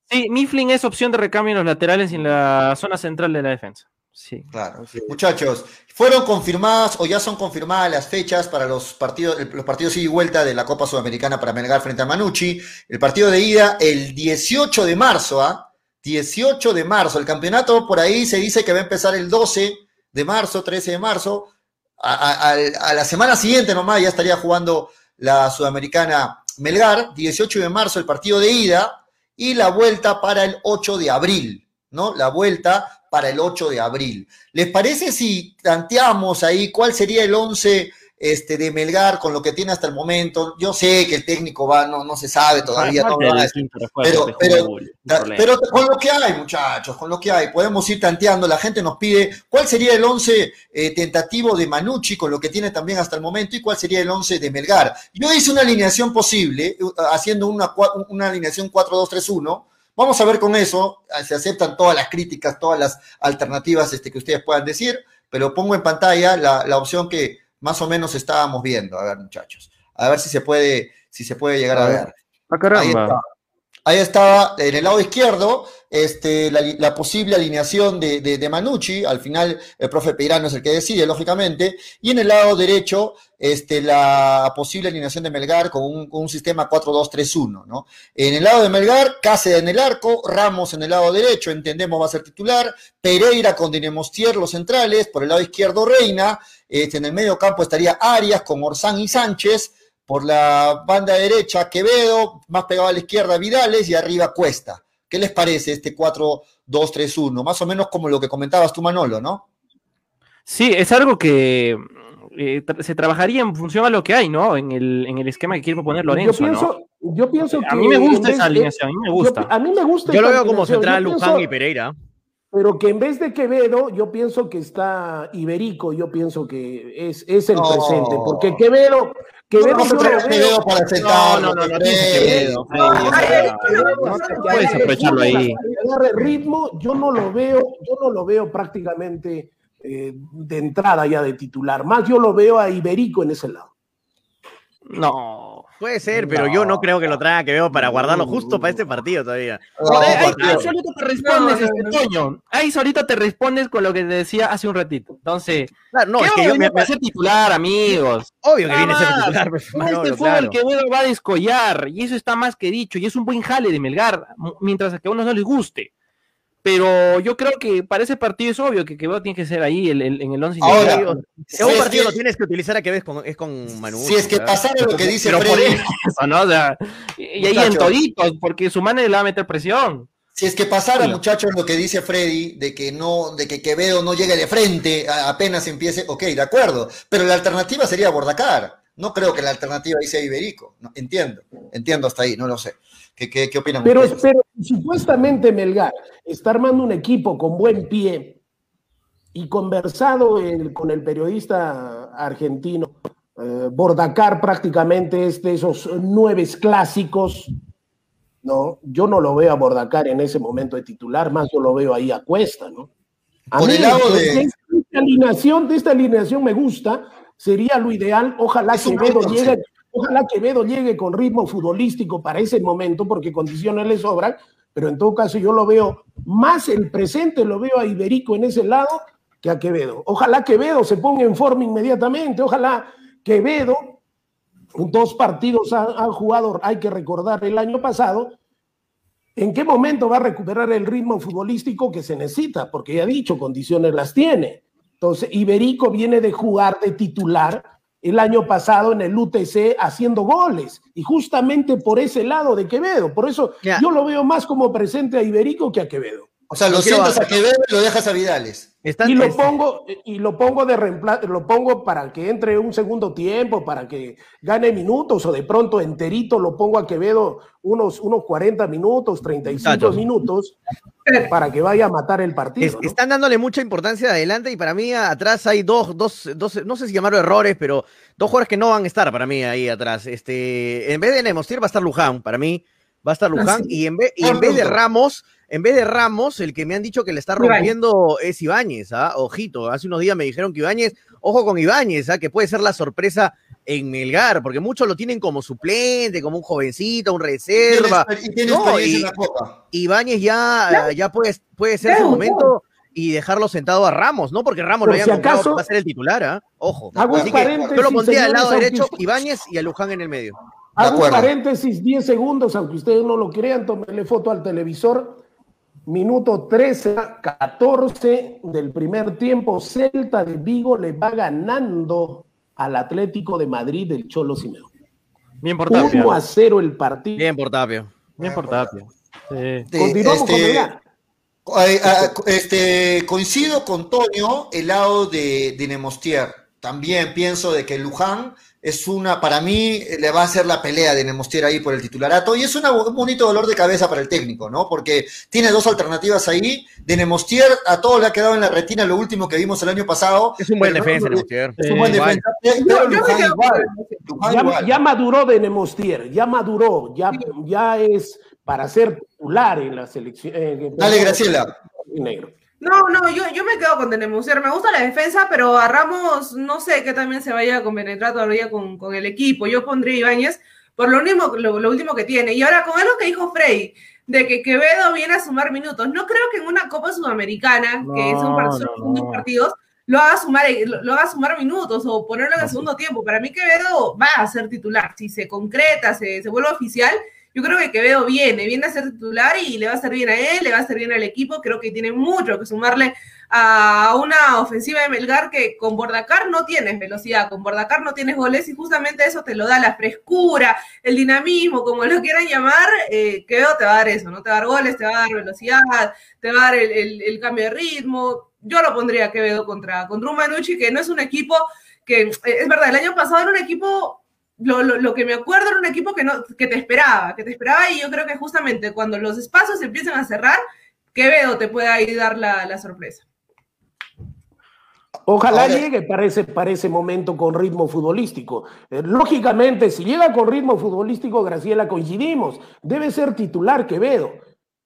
sí, Mifflin es opción de recambio en los laterales y en la zona central de la defensa. Sí. Claro. Muchachos, fueron confirmadas o ya son confirmadas las fechas para los partidos, los partidos ida y vuelta de la Copa Sudamericana para Melgar frente a Manucci. El partido de ida el 18 de marzo, ¿ah? 18 de marzo. El campeonato por ahí se dice que va a empezar el 12 de marzo, 13 de marzo. A, la semana siguiente nomás ya estaría jugando la Sudamericana Melgar. 18 de marzo el partido de ida y la vuelta para el 8 de abril, ¿no? La vuelta para el 8 de abril. ¿Les parece si planteamos ahí cuál sería el 11 este, de Melgar con lo que tiene hasta el momento. Yo sé que el técnico va, no, no se sabe todavía, pero, pero, con lo que hay, muchachos, con lo que hay, podemos ir tanteando. La gente nos pide cuál sería el 11 eh, tentativo de Manucci con lo que tiene también hasta el momento y cuál sería el 11 de Melgar. Yo hice una alineación posible, haciendo una, una alineación 4-2-3-1. Vamos a ver con eso, ah, se aceptan todas las críticas, todas las alternativas este, que ustedes puedan decir, pero pongo en pantalla la, la opción que, más o menos estábamos viendo. A ver, muchachos. A ver si se puede, si se puede llegar a, ver. Ah, Ahí, estaba en el lado izquierdo este, la, posible alineación de, de, Manucci. Al final, el profe Peirano es el que decide, lógicamente. Y en el lado derecho, este, la posible alineación de Melgar con un, sistema 4-2-3-1. ¿no? En el lado de Melgar, Cáceres en el arco, Ramos en el lado derecho, entendemos va a ser titular. Pereira con Dinemostier, los centrales. Por el lado izquierdo, Reina. Este, en el medio campo estaría Arias con Orsán y Sánchez. Por la banda derecha, Quevedo, más pegado a la izquierda, Vidales y arriba Cuesta. ¿Qué les parece este 4-2-3-1? Más o menos como lo que comentabas tú, Manolo, ¿no? Sí, es algo que eh, se trabajaría en función a lo que hay, ¿no? En el, en el esquema que quiere proponer Lorenzo. Yo pienso, yo pienso que. A mí me gusta esa alineación, a mí me gusta. Yo, a mí me gusta. Yo lo veo como central Luján y Pereira. Pero que en vez de Quevedo, yo pienso que está Iberico, yo pienso que es, es el presente, porque Quevedo, Quevedo no, Quevedo para sentar, no, no, no, no puedes aprovecharlo ahí. El ritmo, yo no lo veo, yo no lo veo prácticamente eh, de entrada ya de titular, más yo lo veo a Iberico en ese lado. No. Puede ser, pero yo no creo que lo traiga que veo para guardarlo justo para este partido todavía. ahí, solito te respondes, este Toño. Ahí solito te respondes con lo que te decía hace un ratito. Entonces, no, es que yo me, a ser titular, amigos. Obvio que viene a ser titular. Este fútbol que uno va a descollar, y eso está más que dicho, y es un buen jale de Melgar, mientras que a uno no les guste. Pero yo creo que para ese partido es obvio que Quevedo tiene que ser ahí el, en el 11 Ahora, si un partido lo tienes que utilizar a Quevedo es con, Manu. Si es que pasara lo que dice Freddy. ¿no? y ahí en toditos, porque su mano le va a meter presión. Si es que pasara, muchachos, lo que dice Freddy, de que no, de que Quevedo no llegue de frente, apenas empiece, ok, de acuerdo. Pero la alternativa sería Bordacar. No creo que la alternativa ahí sea Iberico. entiendo, entiendo hasta ahí, no lo sé. ¿Qué, qué, opinan pero, Pero supuestamente Melgar está armando un equipo con buen pie y conversado con el periodista argentino, eh, Bordacar prácticamente es de esos nueve clásicos, ¿no? Yo no lo veo a Bordacar en ese momento de titular, más yo lo veo ahí a cuesta, ¿no? A Por el lado de... esta alineación, de esta alineación me gusta, sería lo ideal, ojalá que Quevedo llegue Ojalá Quevedo llegue con ritmo futbolístico para ese momento, porque condiciones le sobran, pero en todo caso yo lo veo más el presente, lo veo a Iberico en ese lado que a Quevedo. Ojalá Quevedo se ponga en forma inmediatamente, ojalá Quevedo, dos partidos ha, jugado, hay que recordar, el año pasado, ¿en qué momento va a recuperar el ritmo futbolístico que se necesita? Porque ya ha dicho, condiciones las tiene. Entonces, Iberico viene de jugar de titular el año pasado en el UTC haciendo goles. Y justamente por ese lado de Quevedo. Por eso yo lo veo más como presente a Iberico que a Quevedo. O sea, lo, sientas a Quevedo y lo dejas a Vidales. y lo pongo, y lo pongo de reemplazo, lo pongo para que entre un segundo tiempo, para que gane minutos, o de pronto enterito lo pongo a Quevedo unos, unos 40 minutos, 35 minutos, para que vaya a matar el partido. Están dándole mucha importancia adelante y para mí atrás hay dos, dos, dos, no sé si llamarlo errores, pero dos jugadores que no van a estar para mí ahí atrás. Este, en vez de Nemostier va a estar Luján, para mí va a estar ah, Luján, y en vez, y en vez de Ramos en vez de Ramos, el que me han dicho que le está rompiendo es Ibáñez, ¿ah? Ojito, hace unos días me dijeron que Ibáñez, ojo con Ibáñez, ¿ah? Que puede ser la sorpresa en Melgar, porque muchos lo tienen como suplente, como un jovencito, un reserva. Y, Ibáñez ya, ya puede, puede ser su momento y dejarlo sentado a Ramos, ¿no? Porque Ramos lo haya comprado, va a ser el titular, ¿ah? Ojo. yo lo pondría al lado derecho, Ibáñez y a Luján en el medio. Hago un paréntesis 10 segundos, aunque ustedes no lo crean, tómenle foto al televisor Minuto 13 14 del primer tiempo, Celta de Vigo le va ganando al Atlético de Madrid del Cholo Simeone. Bien por Tapia. 1 a 0 el partido. Bien por Tapia. Bien por Tapia. Continuamos este, con este, coincido con Toño, el lado de, de Nemostier. También pienso de que Luján es una, para mí, le va a hacer la pelea de Nemostier ahí por el titularato y es un bonito dolor de cabeza para el técnico, ¿no? Porque tiene dos alternativas ahí. De Nemostier a todo le ha quedado en la retina lo último que vimos el año pasado. Es un buen defensa, Nemostier. Es un buen defensa. ya, maduró de Nemostier, ya maduró, ya, ya es para ser titular en la selección. Dale, Graciela. Negro. No, no, yo, yo me quedo con Denemusier. Me gusta la defensa, pero a Ramos no sé que también se vaya a compenetrar todavía con, con el equipo. Yo pondría Ibáñez por lo, último, lo, último que tiene. Y ahora con algo que dijo Frey, de que Quevedo viene a sumar minutos. No creo que en una Copa Sudamericana, que es un partido, partidos, lo haga, sumar, lo, haga sumar minutos o ponerlo en el segundo tiempo. Para mí Quevedo va a ser titular. Si se concreta, se, se vuelve oficial, yo creo que Quevedo viene, viene a ser titular y le va a hacer bien a él, le va a hacer bien al equipo. Creo que tiene mucho que sumarle a una ofensiva de Melgar que con Bordacar no tienes velocidad, con Bordacar no tienes goles y justamente eso te lo da la frescura, el dinamismo, como lo quieran llamar. Eh, Quevedo te va a dar eso, ¿no? Te va a dar goles, te va a dar velocidad, te va a dar el, cambio de ritmo. Yo lo pondría Quevedo contra, contra un Manucci que no es un equipo que, eh, es verdad, el año pasado era un equipo lo, que me acuerdo era un equipo que, no, que te esperaba, que te esperaba y yo creo que justamente cuando los espacios empiezan a cerrar, Quevedo te puede ahí dar la, sorpresa. Ojalá llegue para ese, para ese momento con ritmo futbolístico. Eh, lógicamente, si llega con ritmo futbolístico, Graciela, coincidimos, debe ser titular Quevedo.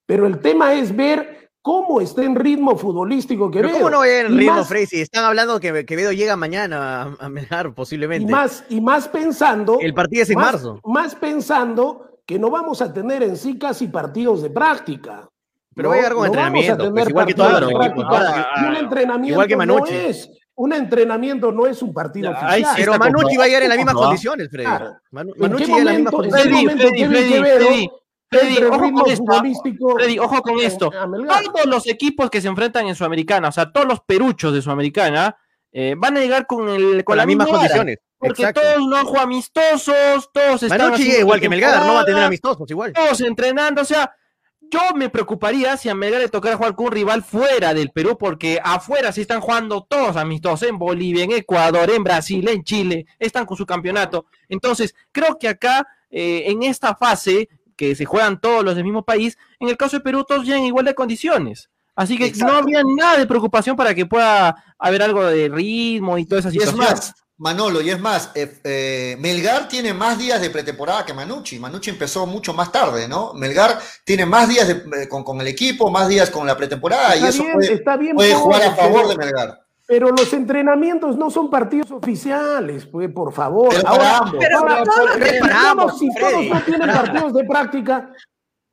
Pero el tema es ver cómo está en ritmo futbolístico Quevedo. ¿Cómo no va en ritmo, Frey? están hablando que Quevedo llega mañana a, a posiblemente. Y más, y más pensando. El partido es en marzo. Más pensando que no vamos a tener en sí casi partidos de práctica. Pero va a llegar con entrenamiento, pues, igual que todos los equipos. un entrenamiento igual que No es, un entrenamiento no es un partido oficial. Pero Manucci va a llegar en las mismas condiciones, Freddy. Manucci en, qué momento, en qué momento Quevedo Freddy, ojo con esto. Freddy, ojo con esto. Todos los equipos que se enfrentan en Sudamericana, o sea, todos los peruchos de Sudamericana, eh, van a llegar con, el, con, las mismas condiciones. Porque todos no juegan amistosos, todos están. igual que Melgar, no va a tener amistosos, igual. Todos entrenando, o sea, yo me preocuparía si a Melgar le tocara jugar con un rival fuera del Perú, porque afuera sí están jugando todos amistosos, en Bolivia, en Ecuador, en Brasil, en Chile, están con su campeonato. Entonces, creo que acá, eh, en esta fase, que se juegan todos los del mismo país, en el caso de Perú todos llegan en igual de condiciones. Así que no había nada de preocupación para que pueda haber algo de ritmo y toda esa situación. es más, Manolo, y es más, eh, eh, Melgar tiene más días de pretemporada que Manucci. Manucci empezó mucho más tarde, ¿no? Melgar tiene más días eh, con, el equipo, más días con la pretemporada y eso puede, jugar a favor de Melgar. Pero los entrenamientos no son partidos oficiales, pues, por favor. Pero ahora, si todos no tienen partidos de práctica,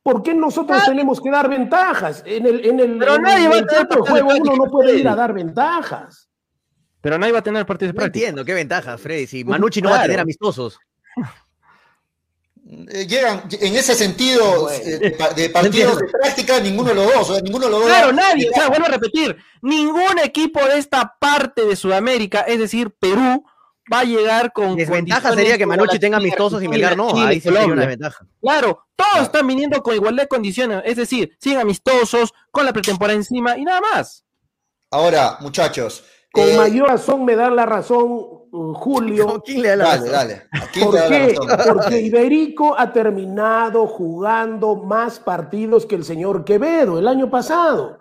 ¿por qué nosotros tenemos que dar ventajas? En el, en el, pero nadie va a juego uno no puede ir a dar ventajas. Pero nadie va a tener partidos de práctica. No entiendo, qué ventajas, Freddy. Si Manucci no va a tener amistosos. Eh, llegan en ese sentido eh, de partidos de práctica ninguno de los dos, o sea, ninguno de los dos. Claro, nadie, o sea, vuelvo a repetir, ningún equipo de esta parte de Sudamérica, es decir, Perú, va a llegar con. Desventaja sería que Manucci tenga amistosos y Melgar no, ahí sí sería una ventaja. Claro, todos están viniendo con igualdad de condiciones, es decir, siguen amistosos, con la pretemporada encima y nada más. Ahora, muchachos, con eh, mayor razón me da la razón Julio. ¿Quién le da la razón? Dale, ¿Por qué? Porque Iberico ha terminado jugando más partidos que el señor Quevedo el año pasado.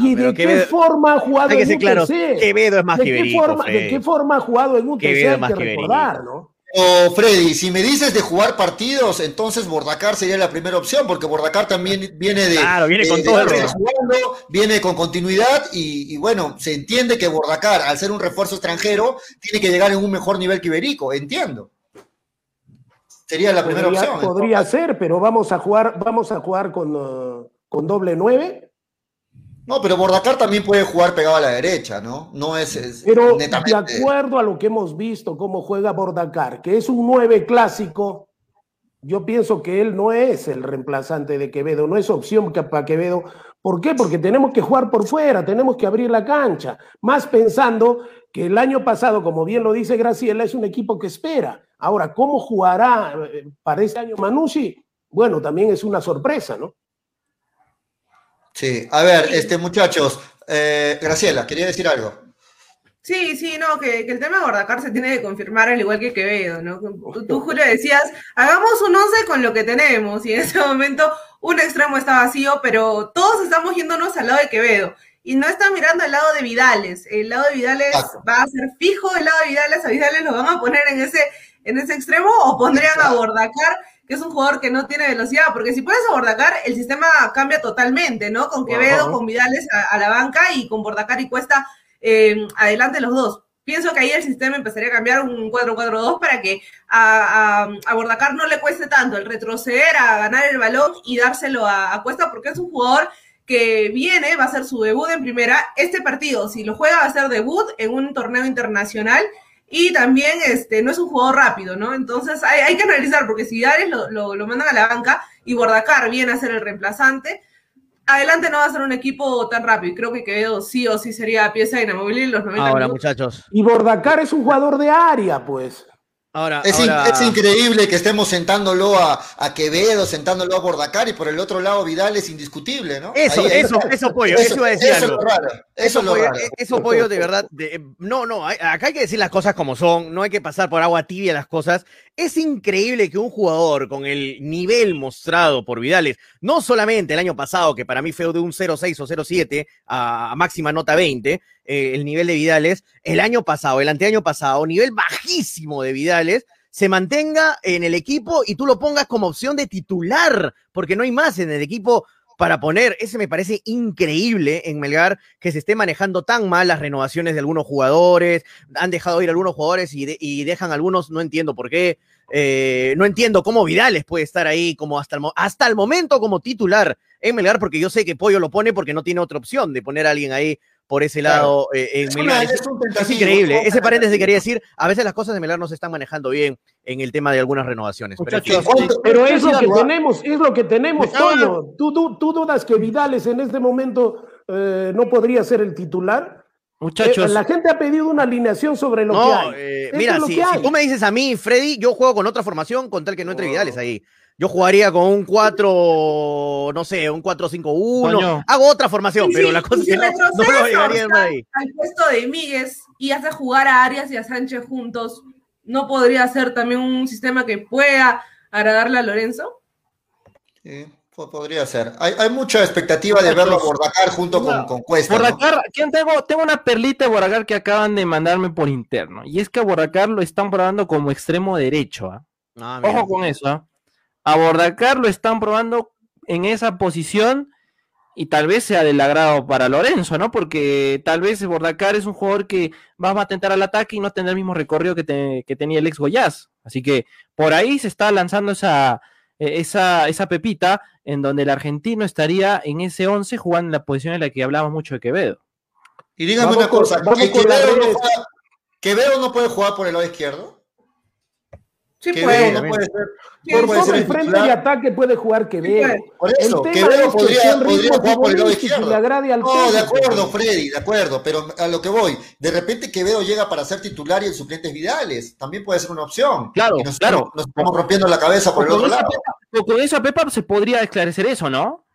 ¿Y de qué forma ha jugado en un claro, Quevedo es más que Iberico. ¿De qué forma ha jugado en un tercer? Hay que recordar, ¿no? Freddy, si me dices de jugar partidos, entonces Bordacar sería la primera opción, porque Bordacar también viene de. Claro, viene con todo el jugando, viene con continuidad y, bueno, se entiende que Bordacar, al ser un refuerzo extranjero, tiene que llegar en un mejor nivel que Iberico, entiendo. Sería la primera opción. Podría ser, pero vamos a jugar, vamos a jugar con, uh, con doble nueve. No, pero Bordacar también puede jugar pegado a la derecha, ¿no? No es, pero de acuerdo a lo que hemos visto cómo juega Bordacar, que es un 9 clásico, yo pienso que él no es el reemplazante de Quevedo, no es opción para Quevedo. ¿Por qué? Porque tenemos que jugar por fuera, tenemos que abrir la cancha, más pensando que el año pasado, como bien lo dice Graciela, es un equipo que espera. Ahora, ¿cómo jugará eh, para este año Manucci? Bueno, también es una sorpresa, ¿no? Sí, a ver, este muchachos, eh, Graciela, quería decir algo. Sí, sí, no, que, el tema de Bordacar se tiene que confirmar al igual que Quevedo, ¿no? Tú, Julio, decías, hagamos un once con lo que tenemos, y en ese momento un extremo está vacío, pero todos estamos yéndonos al lado de Quevedo, y no están mirando al lado de Vidales. El lado de Vidales va a ser fijo, el lado de Vidales, a Vidales lo van a poner en ese, en ese extremo, o pondrían a Bordacar que es un jugador que no tiene velocidad, porque si puedes a Bordacar, el sistema cambia totalmente, ¿no? Con Quevedo, con Vidales a, la banca y con Bordacar y Cuesta eh, adelante los dos. Pienso que ahí el sistema empezaría a cambiar un 4-4-2 para que a, a, Bordacar no le cueste tanto el retroceder a ganar el balón y dárselo a, a Cuesta, porque es un jugador que viene, va a ser su debut en primera. Este partido, si lo juega, va a ser debut en un torneo internacional y también este, no es un jugador rápido, ¿no? Entonces hay, que analizar, porque si Ares lo, lo, mandan a la banca y Bordacar viene a ser el reemplazante, adelante no va a ser un equipo tan rápido. Y creo que Quevedo sí o sí sería pieza inamovible en los 90 Ahora, muchachos. Y Bordacar es un jugador de área, pues es, increíble que estemos sentándolo a, Quevedo, sentándolo a Bordacar y por el otro lado Vidal es indiscutible, ¿no? Eso, eso, eso, pollo, eso, iba a decir eso Eso, pollo, eso pollo de verdad, no, no, acá hay que decir las cosas como son, no hay que pasar por agua tibia las cosas. Es increíble que un jugador con el nivel mostrado por Vidales, no solamente el año pasado, que para mí fue de un 0.6 o 0.7 a, máxima nota 20, eh, el nivel de Vidales, el año pasado, el anteaño pasado, nivel bajísimo de Vidales, se mantenga en el equipo y tú lo pongas como opción de titular, porque no hay más en el equipo para poner. Ese me parece increíble en Melgar que se esté manejando tan mal las renovaciones de algunos jugadores. Han dejado ir algunos jugadores y, dejan algunos, no entiendo por qué. Eh, no entiendo cómo Vidales puede estar ahí como hasta el, hasta el momento como titular en Melgar, porque yo sé que Pollo lo pone porque no tiene otra opción de poner a alguien ahí por ese lado eh, en Melgar. Es, increíble. Ese paréntesis quería decir, a veces las cosas de Melgar no se están manejando bien en el tema de algunas renovaciones. pero, es lo que tenemos, es lo que tenemos, Toño. ¿Tú, tú, dudas que Vidales en este momento eh, no podría ser el titular? Muchachos. Eh, la gente ha pedido una alineación sobre lo que hay. mira, si, tú me dices a mí, Freddy, yo juego con otra formación con tal que no entre Vidales ahí. Yo jugaría con un 4, no sé, un 4-5-1. Hago otra formación, pero la cosa es que no, lo llegaría ahí. Al puesto de Míguez y hace jugar a Arias y a Sánchez juntos, ¿no podría ser también un sistema que pueda agradarle a Lorenzo? Sí, podría ser. Hay, mucha expectativa de verlo a Bordacar junto con, con, Cuesta. Bordacar, tengo, tengo una perlita de Bordacar que acaban de mandarme por interno. Y es que a Bordacar lo están probando como extremo derecho. ¿ah? Ah, Ojo con eso. ¿ah? A Bordacar lo están probando en esa posición y tal vez sea del agrado para Lorenzo, ¿no? Porque tal vez Bordacar es un jugador que va a atentar al ataque y no tendrá el mismo recorrido que, tenía el ex Goyaz. Así que por ahí se está lanzando esa, e, esa, esa pepita en donde el argentino estaría en ese 11 jugando en la posición en la que hablábamos mucho de Quevedo. Y dígame una cosa, ¿Quevedo no puede jugar por el lado izquierdo? Sí puede. puede ser. Por sobre el frente de ataque puede jugar Quevedo. por eso, Quevedo podría, podría jugar por el lado izquierdo. no, de acuerdo, Freddy, de acuerdo, pero a lo que voy, de repente Quevedo llega para ser titular y el suplente es Vidales, también puede ser una opción. Claro, claro. nos estamos rompiendo la cabeza por el otro lado. con esa Pepa se podría esclarecer eso, ¿no?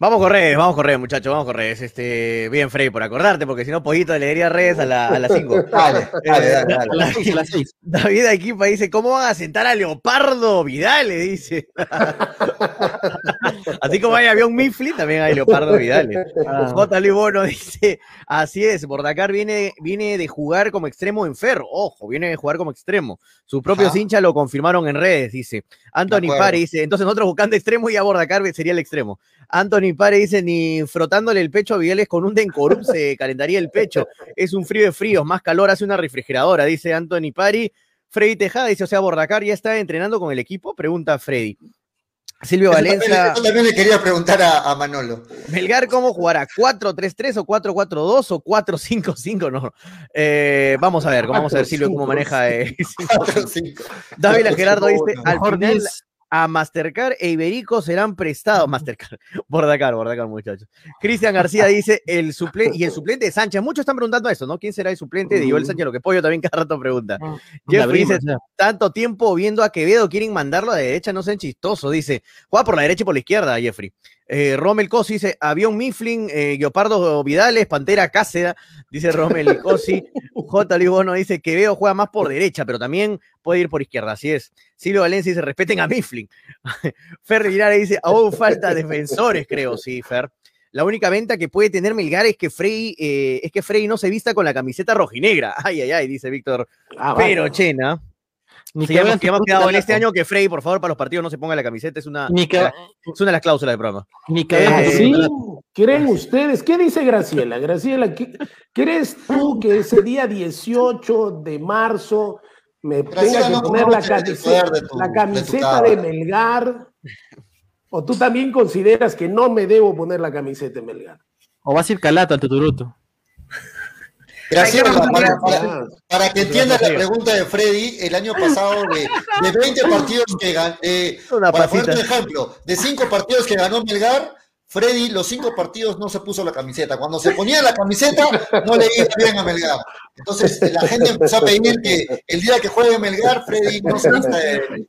Vamos a correr, vamos a correr, muchachos, vamos a correr. Este, bien, Frey, por acordarte, porque si no, Pollito le daría redes a, la, a las 5. dale, dale, dale, A las 6. David Equipa dice, ¿cómo van a sentar a Leopardo Vidal? Le dice. así como hay avión Mifflin, también hay Leopardo Vidal. Ah. J. Bono dice, así es, Bordacar viene, viene de jugar como extremo en Ferro. Ojo, viene de jugar como extremo. Sus propios hinchas lo confirmaron en redes, dice. Anthony Pari dice, entonces nosotros buscando extremo y a Bordacar sería el extremo. Anthony Pare dice, ni frotándole el pecho a Vidales con un Dencorum se calentaría el pecho. Es un frío de fríos, más calor hace una refrigeradora, dice Anthony Pari. Freddy Tejada dice, o sea, Bordacar ya está entrenando con el equipo, pregunta Freddy. Silvio Valencia. Yo también le quería preguntar a, Manolo. Melgar, ¿cómo jugará? ¿4-3-3 o 4-4-2 o 4-5-5? No. Eh, vamos a ver, vamos a ver Silvio cómo maneja. Eh, David Gerardo dice, al final, a Mastercard e Iberico serán prestados. Mastercard, Bordacar, Bordacar, muchachos. Cristian García dice el suplente y el suplente de Sánchez. Muchos están preguntando eso, ¿no? ¿Quién será el suplente de Joel Sánchez? Lo que Pollo también cada rato pregunta. Ah, Jeffrey dice: tanto tiempo viendo a Quevedo, quieren mandarlo a la derecha, no sean chistosos. Dice: juega por la derecha y por la izquierda, Jeffrey. Eh, Rommel Cosi dice, avión Mifflin, eh, Guiopardo Vidales, Pantera Cáceda, dice Rommel Cosi. J. Libono dice que Veo juega más por derecha, pero también puede ir por izquierda, así es. Silvio Valencia dice, respeten a Mifflin. Fer Linares dice, aún falta defensores, creo, sí, Fer. La única venta que puede tener Melgar es que Frey, eh, es que Frey no se vista con la camiseta rojinegra. Ay, ay, ay, dice Víctor. Ah, pero, Chena. Ni que hemos, quedado en este año que Frey, por favor, para los partidos no se ponga la camiseta, es una, es una de las cláusulas del programa. Ni que eh, ¿Sí? ¿Creen ustedes? ¿Qué dice Graciela? Graciela, ¿crees tú que ese día 18 de marzo me tenga que poner la camiseta, de, la camiseta de, Melgar? ¿O tú también consideras que no me debo poner la camiseta de Melgar? ¿O vas a ir calato al tuturuto? Gracias. Para, que entiendas la pregunta de Freddy, el año pasado de, 20 partidos que ganó, eh, para ponerte un ejemplo, de 5 partidos que ganó Melgar, Freddy los 5 partidos no se puso la camiseta. Cuando se ponía la camiseta, no le iba bien a Melgar. Entonces la gente empezó a pedir que el día que juegue Melgar, Freddy no se vista de,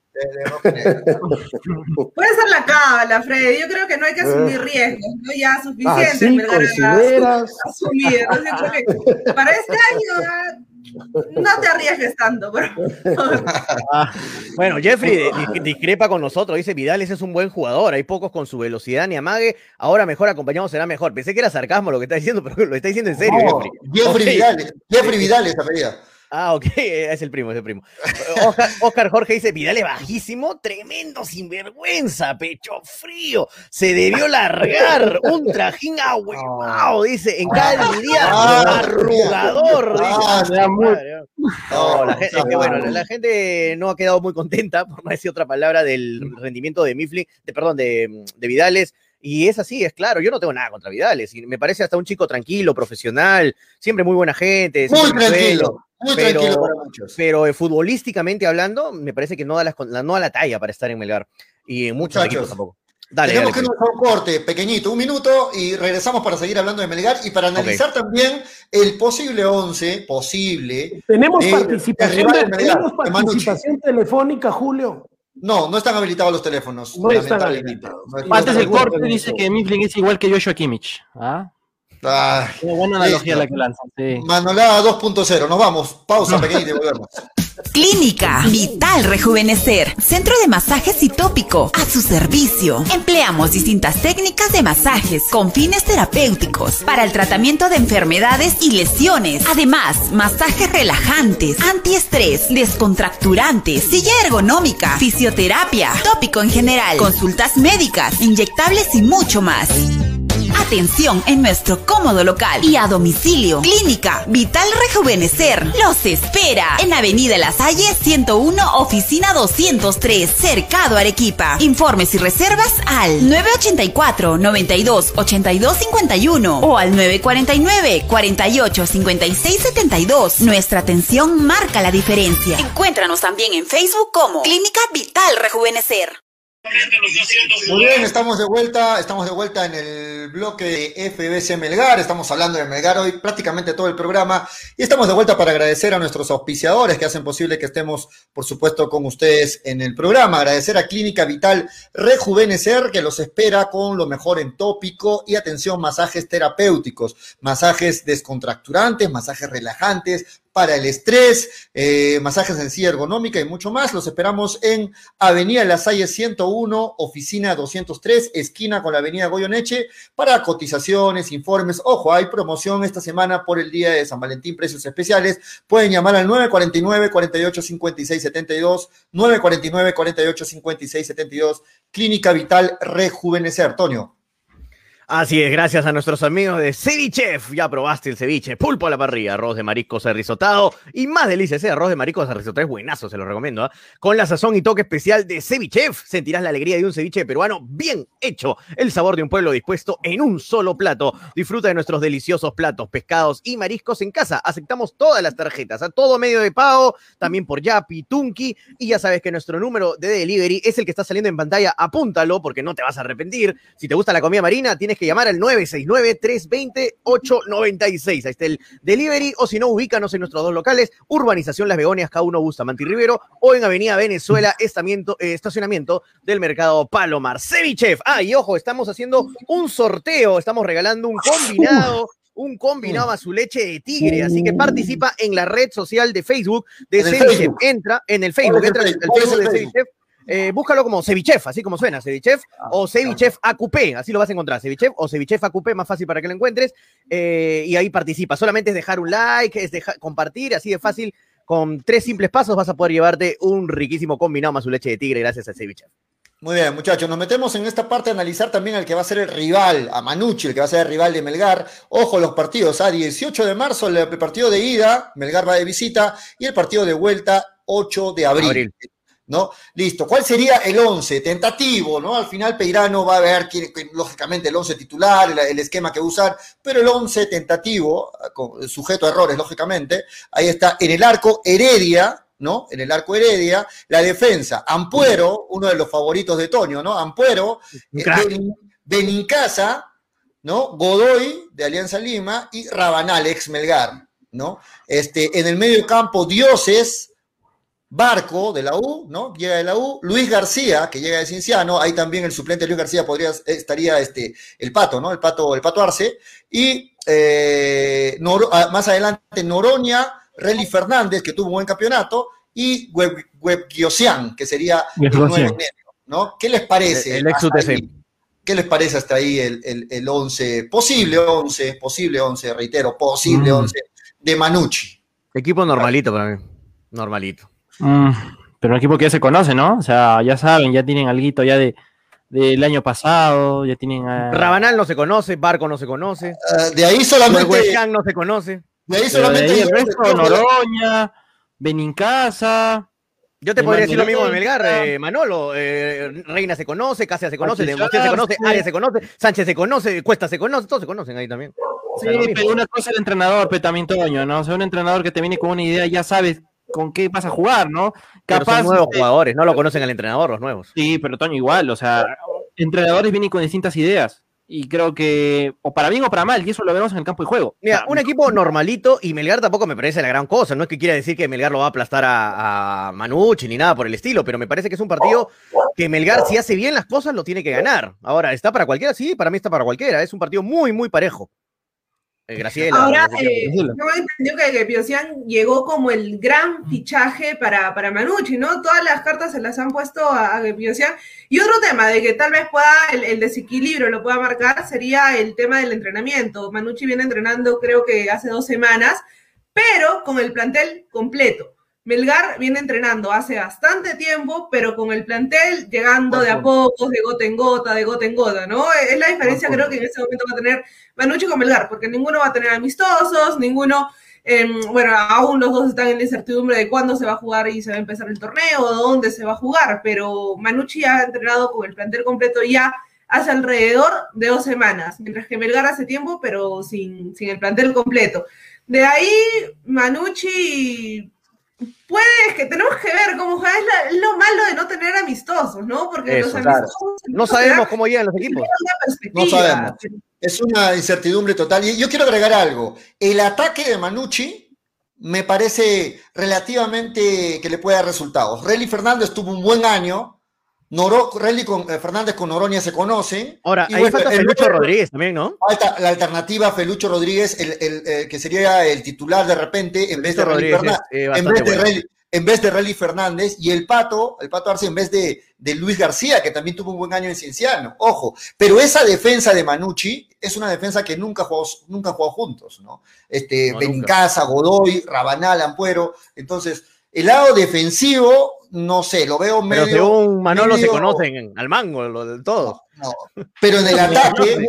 Puede ser la cábala, Freddy. Yo creo que no hay que asumir ah. riesgos, ¿no? Ya suficiente. ¿Verdad? Asumir. para este año no te arriesgues tanto, pero... Ah, bueno, Jeffrey discrepa con nosotros, dice Vidal, ese es un buen jugador, hay pocos con su velocidad ni amague, ahora mejor acompañado será mejor. Pensé que era sarcasmo lo que está diciendo, pero lo está diciendo en serio, Jeffrey. Jeffrey Vidal, Jeffrey Vidal esa pedida. Ah, ok, es el primo, es el primo. Oscar, Jorge dice, Vidal es bajísimo, tremendo sinvergüenza, pecho frío, se debió largar, un trajín ahuevado, dice, en cada día ah, arrugador. Ah, no, la gente, que, bueno, la gente no ha quedado muy contenta, por no decir otra palabra, del rendimiento de Mifflin, de, perdón, de, de Vidales, Y es así, es claro. Yo no tengo nada contra Vidal. me parece hasta un chico tranquilo, profesional, siempre muy buena gente. Muy tranquilo. Muy pero, tranquilo para muchos. Pero eh, futbolísticamente hablando, me parece que no da, la, no da la talla para estar en Melgar. Y en muchos equipos tampoco. Dale, Tenemos que irnos a un corte pequeñito, un minuto, y regresamos para seguir hablando de Melgar y para analizar también el posible 11, posible. Tenemos participación, ¿tenemos participación telefónica, Julio. No, no están habilitados los teléfonos. No están habilitados. Antes del corte dice que Mifflin es igual que Joshua Kimmich. ¿Ah? Buena analogía la que lanzan. Sí. Manolada 2.0. Nos vamos. Pausa pequeñita y volvemos. Clínica Vital Rejuvenecer, centro de masajes y tópico, a su servicio. Empleamos distintas técnicas de masajes con fines terapéuticos para el tratamiento de enfermedades y lesiones. Además, masajes relajantes, antiestrés, descontracturantes, silla ergonómica, fisioterapia, tópico en general, consultas médicas, inyectables y mucho más. Atención en nuestro cómodo local y a domicilio. Clínica Vital Rejuvenecer los espera en Avenida La Salle 101, oficina 203, Cercado Arequipa. Informes y reservas al 984 92 82 51 o al 949 48 56 72. Nuestra atención marca la diferencia. Encuéntranos también en Facebook como Clínica Vital Rejuvenecer. Muy bien, estamos de vuelta, estamos de vuelta en el bloque de FBC Melgar, estamos hablando de Melgar hoy prácticamente todo el programa y estamos de vuelta para agradecer a nuestros auspiciadores que hacen posible que estemos, por supuesto, con ustedes en el programa. Agradecer a Clínica Vital Rejuvenecer que los espera con lo mejor en tópico y atención, masajes terapéuticos, masajes descontracturantes, masajes relajantes, para el estrés, eh, masajes en silla ergonómica y mucho más. Los esperamos en Avenida La Salle 101, oficina 203, esquina con la Avenida Goyoneche, para cotizaciones, informes. Ojo, hay promoción esta semana por el día de San Valentín, precios especiales. Pueden llamar al 949 48 56 72, 949 48 56 72, Clínica Vital Rejuvenecer. Antonio. Así es, gracias a nuestros amigos de Cevichef. Ya probaste el ceviche, pulpo a la parrilla, arroz de mariscos arrisotado y más delicias. Ese arroz de mariscos arrisotado es buenazo, se lo recomiendo. ¿ah? Con la sazón y toque especial de Cevichef, sentirás la alegría de un ceviche peruano bien hecho. El sabor de un pueblo dispuesto en un solo plato. Disfruta de nuestros deliciosos platos, pescados y mariscos en casa. Aceptamos todas las tarjetas, a todo medio de pago, también por Yapi, Tunki. Y ya sabes que nuestro número de delivery es el que está saliendo en pantalla. Apúntalo porque no te vas a arrepentir. Si te gusta la comida marina, tienes que llamar al 969-320-896. Ahí está el delivery, o si no, ubícanos en nuestros dos locales, Urbanización Las Begonias, K1 Bustamante Rivero, o en Avenida Venezuela, eh, estacionamiento del Mercado Palomar. Cevichef. Ah, y ojo, estamos haciendo un sorteo, estamos regalando un combinado un combinado a su leche de tigre. Así que participa en la red social de Facebook de Cevichef. Entra en el Facebook, entra en el Facebook de Cevichef eh, búscalo como Cevichef, así como suena, Cevichef ah, o Cevichef AQP, así lo vas a encontrar, Cevichef o Cevichef AQP, más fácil para que lo encuentres, eh, y ahí participa. Solamente es dejar un like, es dejar, compartir, así de fácil. Con tres simples pasos vas a poder llevarte un riquísimo combinado más su leche de tigre gracias a Cevichef. Muy bien, muchachos, nos metemos en esta parte a analizar también al que va a ser el rival, a Manucci, el que va a ser el rival de Melgar. Ojo los partidos, a 18 de marzo el partido de ida, Melgar va de visita, y el partido de vuelta 8 de abril. ¿No? Listo. ¿Cuál sería el 11? Tentativo, ¿no? Al final Peirano va a ver, lógicamente, el 11 titular, el, esquema que usar, pero el 11 tentativo, sujeto a errores, lógicamente, ahí está en el arco Heredia, ¿no? En el arco Heredia, la defensa, Ampuero, uno de los favoritos de Toño, ¿no? Ampuero, eh, Benincasa, ¿no? Godoy, de Alianza Lima, y Rabanal, ex Melgar, ¿no? Este, en el medio campo, Dioses, Barco de la U, ¿no? Llega de la U. Luis García, que llega de Cinciano, ahí también el suplente Luis García podría, estaría este, el Pato, ¿no? El Pato, el Pato Arce. Y eh, ah, más adelante Noroña, Relly Fernández, que tuvo un buen campeonato, y Web, que sería el nuevo ¿no? ¿Qué les parece? El, ex UTC. ¿Qué les parece hasta ahí el, el, 11, posible 11, posible 11, reitero, posible 11 mm. de Manucci? Equipo normalito para mí, normalito. Mm, pero un equipo que ya se conoce, ¿no? O sea, ya saben, ya tienen algo ya de, del año pasado, ya tienen... Rabanal no se conoce, Barco no se conoce. Ah, de ahí solamente... no se conoce. De ahí solamente... el resto, Noroña, Benincasa... Yo te podría decir lo mismo de Melgar, eh, Manolo. Eh, Reina se conoce, Casia se conoce, Demostión se conoce, Arias se conoce, Sánchez se conoce, Cuesta se conoce, todos se conocen ahí también. Sí, pero una cosa es el entrenador, pero también Toño, ¿no? O sea, un entrenador que te viene con una idea, ya sabes con qué vas a jugar, ¿no? Capaz. son nuevos jugadores, no lo conocen al entrenador, los nuevos. Sí, pero Toño, igual, o sea, entrenadores vienen con distintas ideas y creo que, o para bien o para mal, y eso lo vemos en el campo de juego. Mira, un equipo normalito y Melgar tampoco me parece la gran cosa. No es que quiera decir que Melgar lo va a aplastar a, a Manucci ni nada por el estilo, pero me parece que es un partido que Melgar, si hace bien las cosas, lo tiene que ganar. Ahora, ¿está para cualquiera? Sí, para mí está para cualquiera. Es un partido muy, muy parejo. Eh, Graciela. Ahora, eh, entendió que, que Piosian llegó como el gran fichaje para, para Manucci, ¿no? Todas las cartas se las han puesto a, a. Y otro tema de que tal vez pueda, el, desequilibrio lo pueda marcar, sería el tema del entrenamiento. Manucci viene entrenando creo que hace dos semanas, pero con el plantel completo. Melgar viene entrenando hace bastante tiempo, pero con el plantel llegando de a poco, de gota en gota, de gota en gota, ¿no? Es la diferencia creo que en ese momento va a tener Manucci con Melgar, porque ninguno va a tener amistosos, ninguno, em, bueno, aún los dos están en la incertidumbre de cuándo se va a jugar y se va a empezar el torneo, dónde se va a jugar, pero Manucci ha entrenado con el plantel completo ya hace alrededor de dos semanas, mientras que Melgar hace tiempo, pero sin, sin el plantel completo. De ahí, Manucci Puede que tenemos que ver cómo es, lo malo de no tener amistosos, ¿no? Porque los amistosos no sabemos cómo llegan los equipos. No sabemos. Es una incertidumbre total. Y yo quiero agregar algo. El ataque de Manucci me parece relativamente que le puede dar resultados. Relly Fernández tuvo un buen año, Noro, Relly con eh, Fernández con Oroña se conocen. Ahora, ahí falta Felucho Rodríguez también, ¿no? Falta la alternativa Felucho Rodríguez, el, que sería el titular de repente, en vez de Relly Fernández. en, vez de Relly, en vez de Relly Fernández, y el Pato, el Pato Arce en vez de, de, Luis García, que también tuvo un buen año en Cienciano. Ojo, pero esa defensa de Manucci es una defensa que nunca jugó, nunca jugó juntos, ¿no? Este, Benincasa, Godoy, Rabanal, Ampuero. Entonces, el lado defensivo no sé, lo veo medio. Pero según Manolo se conocen al mango, lo de todo. Pero en el ataque.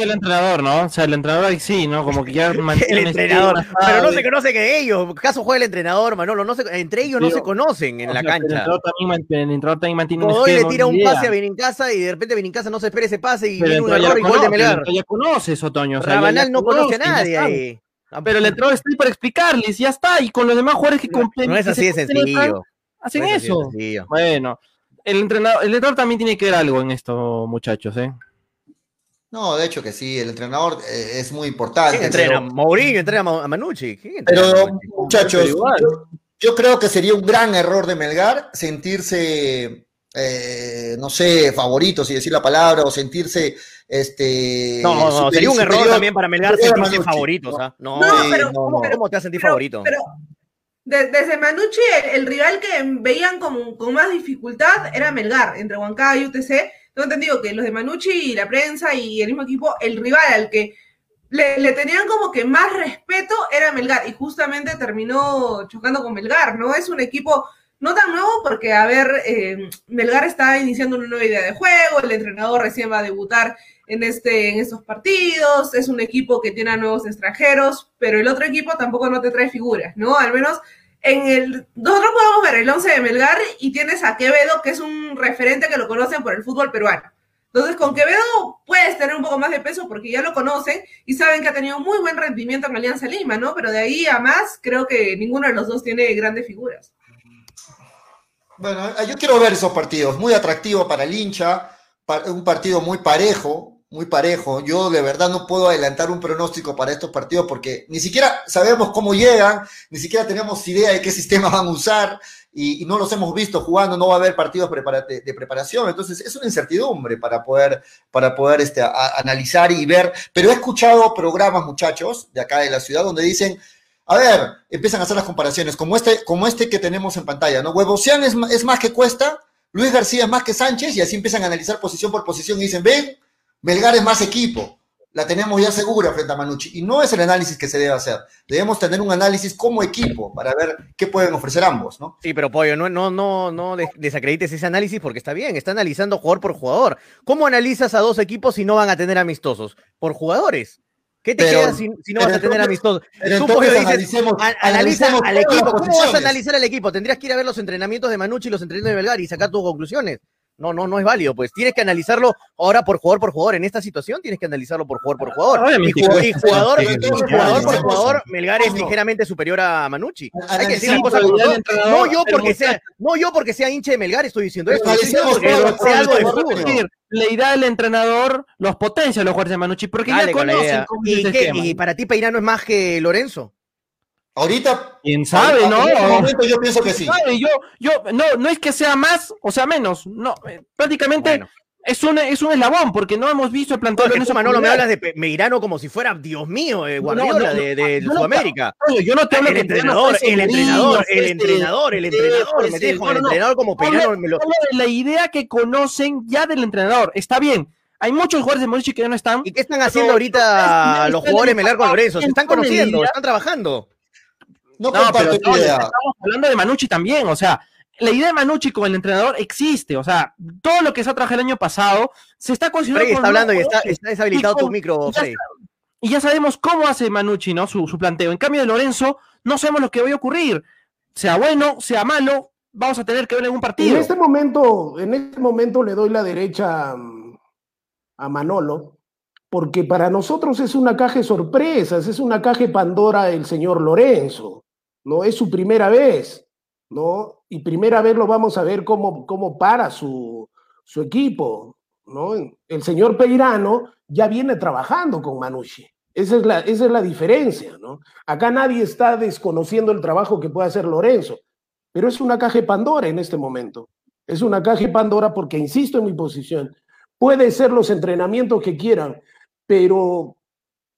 el entrenador, ¿no? O sea, el entrenador ahí sí, ¿no? Como que ya mantiene. el entrenador. Pero no se conoce que ellos. ¿Caso juega el entrenador, Manolo? No se, entre ellos no se conocen en la cancha. El entrenador también, el entrenador también mantiene un le tira un pase a casa y de repente casa no se espera ese pase y viene un error y gol de Melgar. Ya conoces, Otoño. O sea, Rabanal no conoce a nadie ahí. Pero el entrenador está ahí para explicarles, ya está. Y con los demás jugadores que completan. No es así de sencillo. Hacen eso. Bueno, el entrenador, el entrenador también tiene que ver algo en esto, muchachos, ¿eh? No, de hecho que sí, el entrenador eh, es muy importante. ¿Quién entrena? Mourinho entrena a Manucci. Pero, muchachos, yo, creo que sería un gran error de Melgar sentirse, eh, no sé, favorito, si decir la palabra, o sentirse este. No, no, sería un error también para Melgar sentirse favoritos. ¿ah? No, pero, ¿cómo, te vas a sentir favorito? desde Manucci, el, rival que veían con, con, más dificultad era Melgar, entre Huancayo y UTC. Tengo entendido que los de Manucci y la prensa y el mismo equipo, el rival al que le, tenían como que más respeto era Melgar. Y justamente terminó chocando con Melgar, ¿no? Es un equipo no tan nuevo porque, a ver, eh, Melgar está iniciando una nueva idea de juego, el entrenador recién va a debutar en, este, en estos partidos, es un equipo que tiene a nuevos extranjeros, pero el otro equipo tampoco no te trae figuras, ¿no? Al menos en el, nosotros podemos ver el 11 de Melgar y tienes a Quevedo, que es un referente que lo conocen por el fútbol peruano. Entonces, con Quevedo puedes tener un poco más de peso porque ya lo conocen y saben que ha tenido muy buen rendimiento en Alianza Lima, ¿no? Pero de ahí a más, creo que ninguno de los dos tiene grandes figuras. Bueno, yo quiero ver esos partidos, muy atractivo para el hincha, un partido muy parejo, muy parejo. Yo de verdad no puedo adelantar un pronóstico para estos partidos porque ni siquiera sabemos cómo llegan, ni siquiera tenemos idea de qué sistema van a usar y, no los hemos visto jugando, no va a haber partidos de, preparación. Entonces es una incertidumbre para poder, para poder este, analizar y ver. Pero he escuchado programas, muchachos, de acá de la ciudad, donde dicen, a ver, empiezan a hacer las comparaciones, como este, como este que tenemos en pantalla, ¿no? Huevosian es, es más que Cuesta, Luis García es más que Sánchez, y así empiezan a analizar posición por posición y dicen, ven, Melgar es más equipo, la tenemos ya segura frente a Manucci. Y no es el análisis que se debe hacer. Debemos tener un análisis como equipo para ver qué pueden ofrecer ambos, ¿no? Sí, pero Pollo, no, no, no, no desacredites ese análisis porque está bien, está analizando jugador por jugador. ¿Cómo analizas a dos equipos si no van a tener amistosos? Por jugadores. ¿Qué te queda si, no vas a tener amistosos? Tú dices, analiza al equipo. ¿Cómo vas a analizar al equipo? Tendrías que ir a ver los entrenamientos de Manucci y los entrenamientos de Belgar y sacar tus conclusiones. No, no, no es válido. Pues tienes que analizarlo ahora por jugador por jugador. En esta situación tienes que analizarlo por jugador por jugador. y, jugador, por jugador, Melgar es ligeramente superior a Manucci. Hay que decir las cosas No yo porque sea, no yo porque sea hincha de Melgar estoy diciendo esto. La idea del entrenador los potencia los jugadores de Manucci porque ya conocen ¿Y, ¿Y para ti Peirano es más que Lorenzo? Ahorita. ¿Quién sabe, no? En este momento yo pienso que sí. Yo, yo, no, no es que sea más o sea menos. No, eh, prácticamente es, un, es un eslabón, porque no hemos visto el planteo de eso. Manolo, me hablas de Meirano como si fuera, Dios mío, eh, Guardiola de, de, Sudamérica. yo no te hablo el entrenador, el entrenador, el entrenador, el entrenador, me dejo el entrenador como Peirano. La idea que conocen ya del entrenador, está bien. Hay muchos jugadores de Morichi que ya no están. ¿Y qué están haciendo ahorita los jugadores Melar con Lorenzo? Se están conociendo, están trabajando. No, pero Estamos hablando de Manucci también, o sea, la idea de Manucci con el entrenador existe, o sea, todo lo que se ha trabajado el año pasado se está considerando. Está hablando y está, deshabilitado tu micro, Y ya sabemos cómo hace Manucci, ¿no? Su, planteo. En cambio de Lorenzo, no sabemos lo que va a ocurrir. Sea bueno, sea malo, vamos a tener que ver en un partido. En este momento, en este momento le doy la derecha a Manolo, porque para nosotros es una caja de sorpresas, es una caja de Pandora el señor Lorenzo. ¿no? Es su primera vez, ¿no? Y primera vez lo vamos a ver cómo, cómo para su, su equipo, ¿no? El señor Peirano ya viene trabajando con Manucci. Esa es, la, esa es la diferencia, ¿no? Acá nadie está desconociendo el trabajo que puede hacer Lorenzo, pero es una caja de Pandora en este momento. Es una caja de Pandora porque, insisto en mi posición, puede ser los entrenamientos que quieran, pero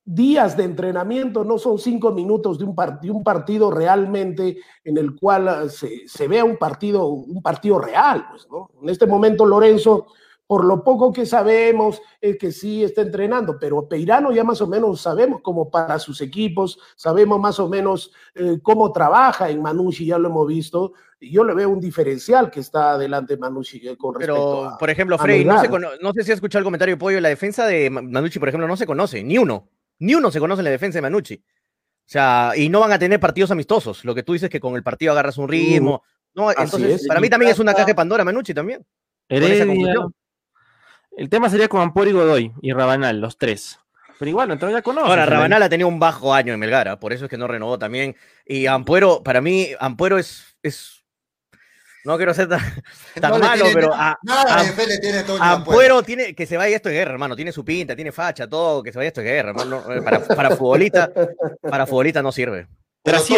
días de entrenamiento, no son cinco minutos de un, un partido realmente en el cual ah, se, vea un partido, un partido real. Pues, En este momento Lorenzo, por lo poco que sabemos, es que sí está entrenando, pero Peirano ya más o menos sabemos cómo para sus equipos, sabemos más o menos eh, cómo trabaja en Manucci, ya lo hemos visto, y yo le veo un diferencial que está adelante Manucci eh, con respecto Pero, por ejemplo, Frey, no, no, sé si has escuchado el comentario de Pollo, la defensa de Manucci, por ejemplo, no se conoce, ni uno. Ni uno se conoce en la defensa de Manucci. O sea, y no van a tener partidos amistosos. Lo que tú dices que con el partido agarras un ritmo. no, entonces, para mí también es una caja de Pandora Manucci también. el tema sería con Ampuero y Godoy y Rabanal, los tres. Pero igual, entonces ya conoce. Ahora, Rabanal ha tenido un bajo año en Melgara, por eso es que no renovó también. Y Ampuero, para mí, Ampuero es, es no quiero ser tan, malo, pero a, nada tiene todo Ampuero tiene que se vaya esto de guerra, hermano. Tiene su pinta, tiene facha, todo, que se vaya esto de guerra, hermano. Eh, para, para futbolista, para futbolista no sirve. Pero sí,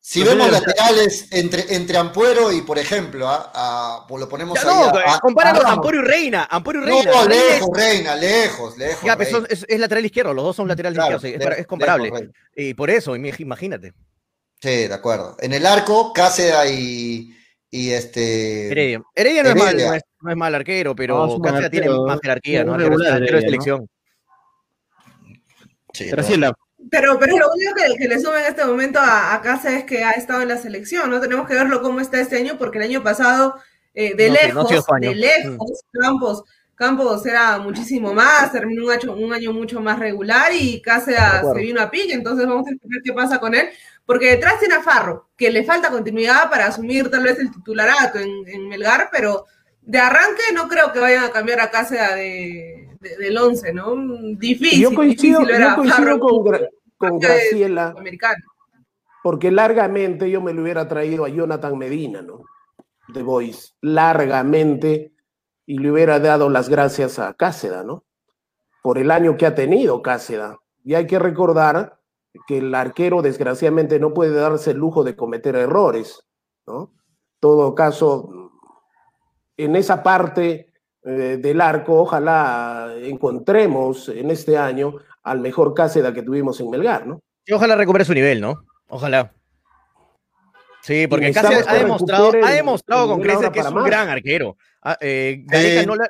si vemos laterales entre, entre Ampuero y, por ejemplo, a, pues lo ponemos ya, ahí. No, compáralo Ampuero y Reina. Ampuero y Reina. No, lejos, Reina, lejos, lejos. Ya, pues es, es, lateral izquierdo, los dos son laterales izquierdos, es, comparable. y por eso, imagínate. Sí, de acuerdo. En el arco, Cáceres y y este. Heredia. Heredia no, Es, mal, no, es, mal, arquero, pero no, tiene más jerarquía, ¿no? Regular, arquero de selección. Sí, pero, pero, pero lo único que, que, le sube en este momento a, a Casa es que ha estado en la selección, ¿no? Tenemos que verlo cómo está este año, porque el año pasado, eh, de lejos, de lejos, Campos, Campos era muchísimo más, terminó un año, un año mucho más regular y Casa se vino a pique, entonces vamos a ver qué pasa con él, porque detrás tiene a Farro, que le falta continuidad para asumir tal vez el titularato en, Melgar, pero de arranque no creo que vayan a cambiar a casa de, del 11, ¿no? Difícil. Yo coincido, con, Graciela. Porque largamente yo me lo hubiera traído a Jonathan Medina, ¿no? De Boys, largamente, y le hubiera dado las gracias a Cáceda, ¿no? Por el año que ha tenido Cáceda. Y hay que recordar que el arquero desgraciadamente no puede darse el lujo de cometer errores, ¿no? Todo caso, en esa parte eh, del arco, ojalá encontremos en este año al mejor Cáceda que tuvimos en Melgar, ¿no? Y ojalá recupere su nivel, ¿no? Ojalá. Sí, porque Cáceres ha demostrado, ha demostrado con creces que es un gran arquero. Ah, eh,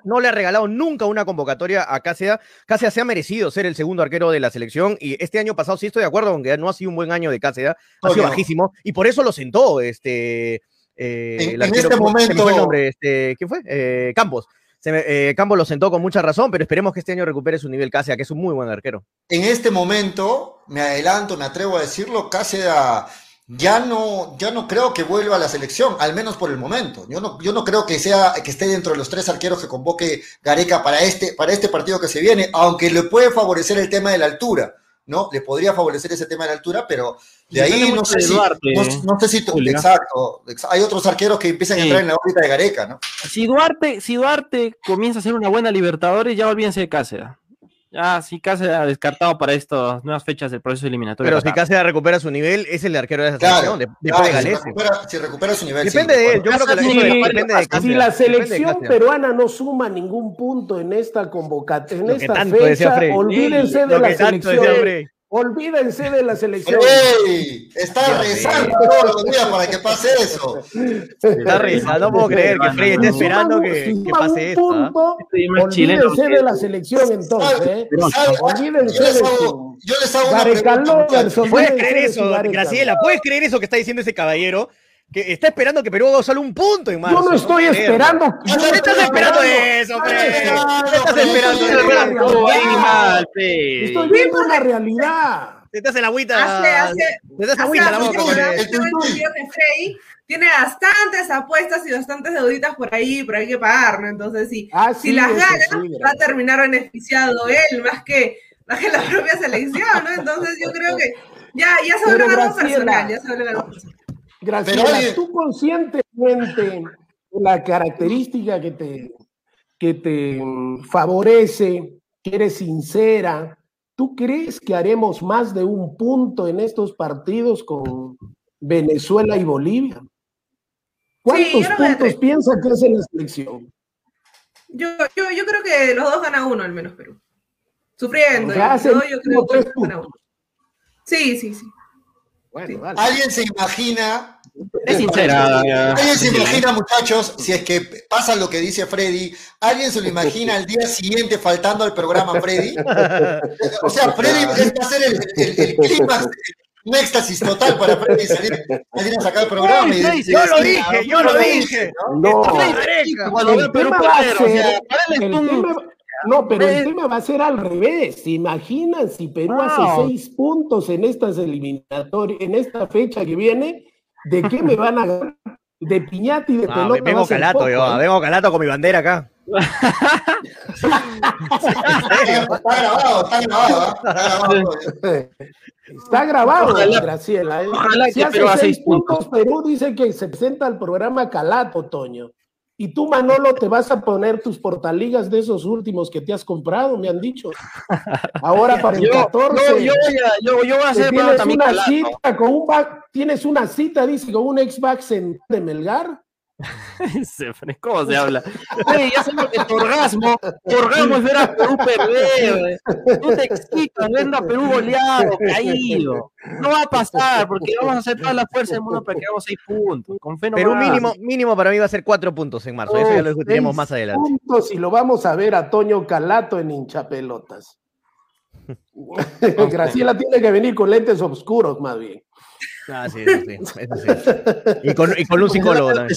no, le, ha regalado nunca una convocatoria a Cáceres. Cáceres se ha merecido ser el segundo arquero de la selección y este año pasado sí estoy de acuerdo con que no ha sido un buen año de Cáceres, ha sido bajísimo y por eso lo sentó este. Eh, en, este momento. El nombre, este, ¿Quién fue? Eh, Campos. se Campo lo sentó con mucha razón, pero esperemos que este año recupere su nivel Cáceres, que es un muy buen arquero. En este momento, me adelanto, me atrevo a decirlo, Cáceres ya no, ya no creo que vuelva a la selección, al menos por el momento. Yo no, yo no creo que sea, que esté dentro de los tres arqueros que convoque Gareca para este, para este partido que se viene, aunque le puede favorecer el tema de la altura, ¿no? Le podría favorecer ese tema de la altura, pero de ahí no sé, si, no, sé si, exacto, hay otros arqueros que empiezan a entrar en la órbita de Gareca, ¿no? Si Duarte, si Duarte comienza a ser una buena Libertadores, ya olvídense de Cáceres. Ah, sí, Cáceres ha descartado para estas nuevas fechas del proceso eliminatorio. Pero si Cáceres recupera su nivel, es el arquero de esa selección. si, recupera, su nivel. Depende de él. Yo creo que depende de Si la selección peruana no suma ningún punto en esta convocatoria, en esta fecha, olvídense de la selección. Olvídense de la selección. ¡Ey! Está rezando todos los días para que pase eso. Está rezando, no puedo creer que Frey esté esperando que, que pase eso. ¿ah? Olvídense de la selección entonces. ¿eh? Olvídense de eso. Yo les hago una pregunta. ¿Puedes creer eso, Graciela? ¿Puedes creer eso que está diciendo ese caballero? Que está esperando que Perú haga solo un punto en marzo. Yo no estoy esperando. Yo no estás esperando eso, Fred. estás esperando eso. Estoy viendo la realidad. Te estás en la agüita. te estás agüita la boca. tiene bastantes apuestas y bastantes deuditas por ahí, pero hay que pagar, ¿no? Entonces, sí, ah, si las gana, va a terminar beneficiado él, más que, más que la propia selección, ¿no? Entonces, yo creo que ya, ya se vuelve algo personal, ya se vuelve algo personal. Gracias. tú conscientemente la característica que te, que te favorece, que eres sincera, ¿tú crees que haremos más de un punto en estos partidos con Venezuela y Bolivia? ¿Cuántos puntos piensas que hace la selección? Yo, yo, yo, creo que los dos ganan uno al menos Perú. Sufriendo. yo, creo que uno. Sí, sí, sí. ¿Alguien se imagina? Es sincera. ¿Alguien se imagina, muchachos, si es que pasa lo que dice Freddy? ¿Alguien se lo imagina al día siguiente faltando al programa Freddy? O sea, Freddy va a ser el, el, clima, un éxtasis total para Freddy salir, salir a sacar el programa. Y, yo lo dije, yo lo dije. No, no. Cuando no, pero el tema va a ser al revés. ¿Se imaginan si Perú hace seis puntos en estas eliminatorias, en esta fecha que viene? ¿De qué me van a ganar? De piñata y de pelota. Vengo calato, yo, ¿eh? vengo calato con mi bandera acá. está grabado, está grabado, está grabado. Graciela. ¿eh? si hace seis puntos, Perú dice que se presenta al programa Calato, Toño. Y tú, Manolo, te vas a poner tus portaligas de esos últimos que te has comprado, me han dicho. Ahora para el 14. Yo, yo, yo, voy a hacer tienes una cita con un tienes una cita, dice, con un ex de Melgar. ¿Cómo se habla? ya sabemos que tu orgasmo, tu orgasmo es ver a Perú perder. Tú te excitas viendo a Perú goleado, caído. No va a pasar porque vamos a hacer toda la fuerza del mundo para que hagamos seis puntos. Con fe Perú mínimo, mínimo para mí va a ser cuatro puntos en marzo. Eso ya lo discutiremos más adelante. puntos y lo vamos a ver a Toño Calato en hinchapelotas. Graciela tiene que venir con lentes oscuros más bien. Ah, sí, sí, Y con, y con un psicólogo también.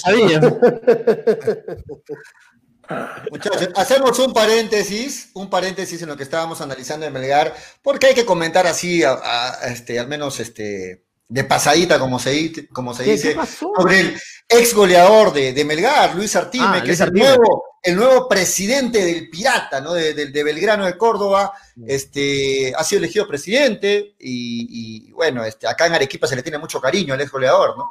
Muchachos, hacemos un paréntesis, un paréntesis en lo que estábamos analizando en Melgar, porque hay que comentar así, este, al menos este, de pasadita, como se, como se dice, sobre el ex goleador de, Melgar, Luis Artime, ah, que es el nuevo, el nuevo presidente del Pirata, ¿no? De, Belgrano de Córdoba, mm. este, ha sido elegido presidente y, bueno, este, acá en Arequipa se le tiene mucho cariño al ex goleador, ¿no?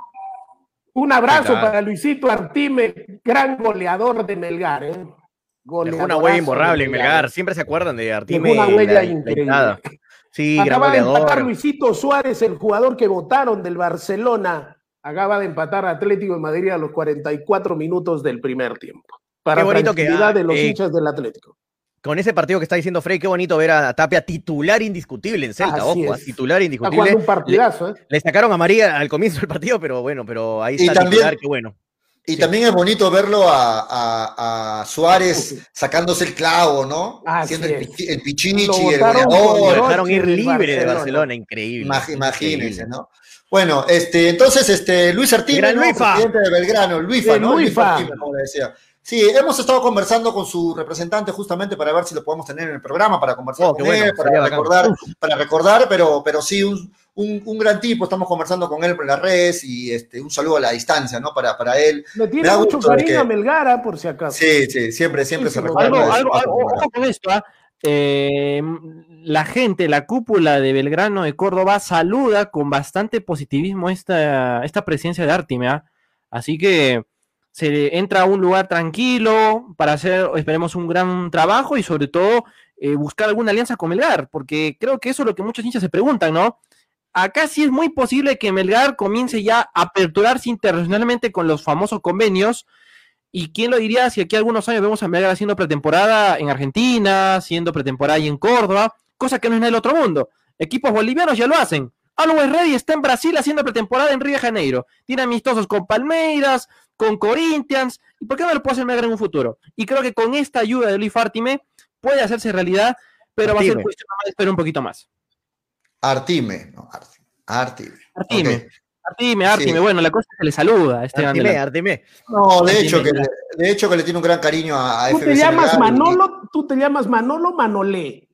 Un abrazo para Luisito Artime, gran goleador de Melgar, ¿eh? una huella imborrable en Melgar, siempre se acuerdan de Artime. una huella increíble. Sí, Acaba de empatar Luisito Suárez, el jugador que votaron del Barcelona. Acaba de empatar Atlético de Madrid a los 44 minutos del primer tiempo. Para la bonito que de los eh, hinchas del Atlético. Con ese partido que está diciendo Frey, qué bonito ver a Tapia titular indiscutible en Celta, ojo, titular indiscutible. un partidazo, ¿eh? le, sacaron a María al comienzo del partido, pero bueno, pero ahí está titular, qué bueno. Y también es bonito verlo a, Suárez sacándose el clavo, ¿no? Haciendo el, el, pichichi, el goleador. Lo dejaron ir libre de Barcelona, increíble. imagínense, ¿no? Bueno, este, entonces, este, Luis Artime, presidente de Belgrano, Luifa, ¿no? Luifa. como le decía. Sí, hemos estado conversando con su representante justamente para ver si lo podemos tener en el programa, para conversar oh, con él, para recordar, para recordar, pero, pero sí, un, un, gran tipo, estamos conversando con él por las redes y este, un saludo a la distancia, ¿no? Para, para él. Le tiene mucho cariño a Melgara, por si acaso. Sí, sí, siempre, siempre se recuerda. Algo, ojo con esto, ¿ah? eh, la gente, la cúpula de Belgrano de Córdoba saluda con bastante positivismo esta, esta presencia de Artime, ¿ah? Así que se entra a un lugar tranquilo para hacer, esperemos, un gran trabajo y sobre todo eh, buscar alguna alianza con Melgar, porque creo que eso es lo que muchos hinchas se preguntan, ¿no? Acá sí es muy posible que Melgar comience ya a aperturarse internacionalmente con los famosos convenios. ¿Y quién lo diría si aquí algunos años vemos a Melgar haciendo pretemporada en Argentina, haciendo pretemporada ahí en Córdoba, cosa que no es en el otro mundo? Equipos bolivianos ya lo hacen. Always Ready está en Brasil haciendo pretemporada en Río de Janeiro. Tiene amistosos con Palmeiras, con Corinthians. ¿Y por qué no lo puede hacer Melgar en un futuro? Y creo que con esta ayuda de Luis Fártime puede hacerse realidad, pero va a ser cuestión de esperar un poquito más. Artime, no, Artime. Artime. Artime, Artime, bueno, la cosa es que le saluda a este Artime, Artime. No, de hecho, que, de hecho que le tiene un gran cariño a, a ¿Tú te llamas Manolo, tú te llamas Manolo Manolé.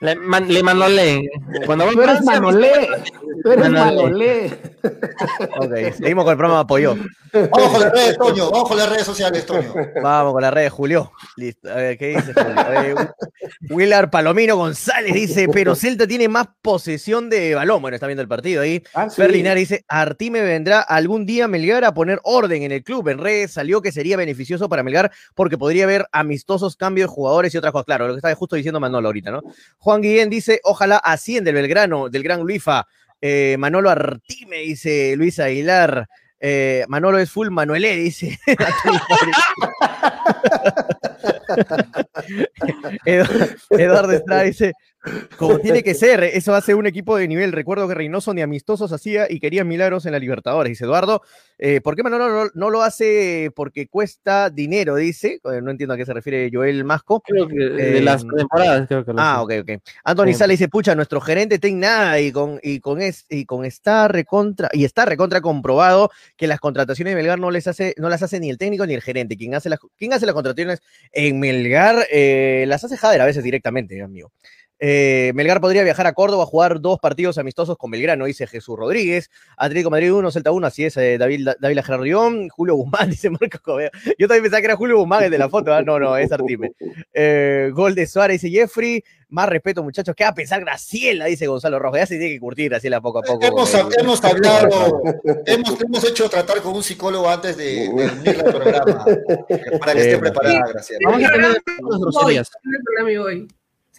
Le, man, le Manolé. Cuando tú eres Manolé. Tú eres Manolé. ok, seguimos con el programa de apoyo. Vamos con las redes, Toño. Vamos con las redes sociales, Toño. Vamos con las redes, Julio. Listo. A ver, ¿qué dice Julio? Willard Palomino González dice, pero Celta tiene más posesión de balón. Bueno, está viendo el partido ahí. Ah, dice, Artime vendrá algún día Melgar a poner orden en el club. En redes salió que sería beneficioso para Melgar porque podría haber amistosos cambios de jugadores y otras cosas. Claro, lo que estaba justo diciendo Manolo ahorita, ¿no? Juan Guillén dice, ojalá asciende el Belgrano, del Gran Luifa. Eh, Manolo Artime, dice Luis Aguilar. Eh, Manolo es full Manuelé, dice. Eduardo Estrada dice, como tiene que ser, eso hace un equipo de nivel. Recuerdo que Reynoso ni amistosos hacía y quería milagros en la Libertadores. Dice Eduardo, eh, ¿por qué Manolo no, lo hace porque cuesta dinero? Dice, eh, no entiendo a qué se refiere Joel Masco. Creo que de las temporadas, creo que lo Ah, ok, ok. Anthony Sala dice, pucha, nuestro gerente tiene nada y con, y con, es, y con está recontra, y está recontra comprobado que las contrataciones de Melgar no les hace, no las hace ni el técnico ni el gerente. Quien hace las, quien hace las contrataciones en Melgar eh, las hace Jader a veces directamente, amigo. Eh, Melgar podría viajar a Córdoba a jugar dos partidos amistosos con Belgrano, dice Jesús Rodríguez. Atlético Madrid 1, Celta 1, así es, eh, David, David Gerardión. Julio Guzmán, dice Marcos Covea. Yo también pensaba que era Julio Guzmán el de la foto. ¿ah? No, no, es Artime. Eh, gol de Suárez, dice Jeffrey. Más respeto, muchachos. ¿Qué va a pensar Graciela? Dice Gonzalo Rojo. Ya se tiene que curtir Graciela poco a poco. Hemos, hemos hablado, hemos, hemos, hecho tratar con un psicólogo antes de, de unirle al programa. Para que esté preparada, Graciela. Vamos a tener hoy.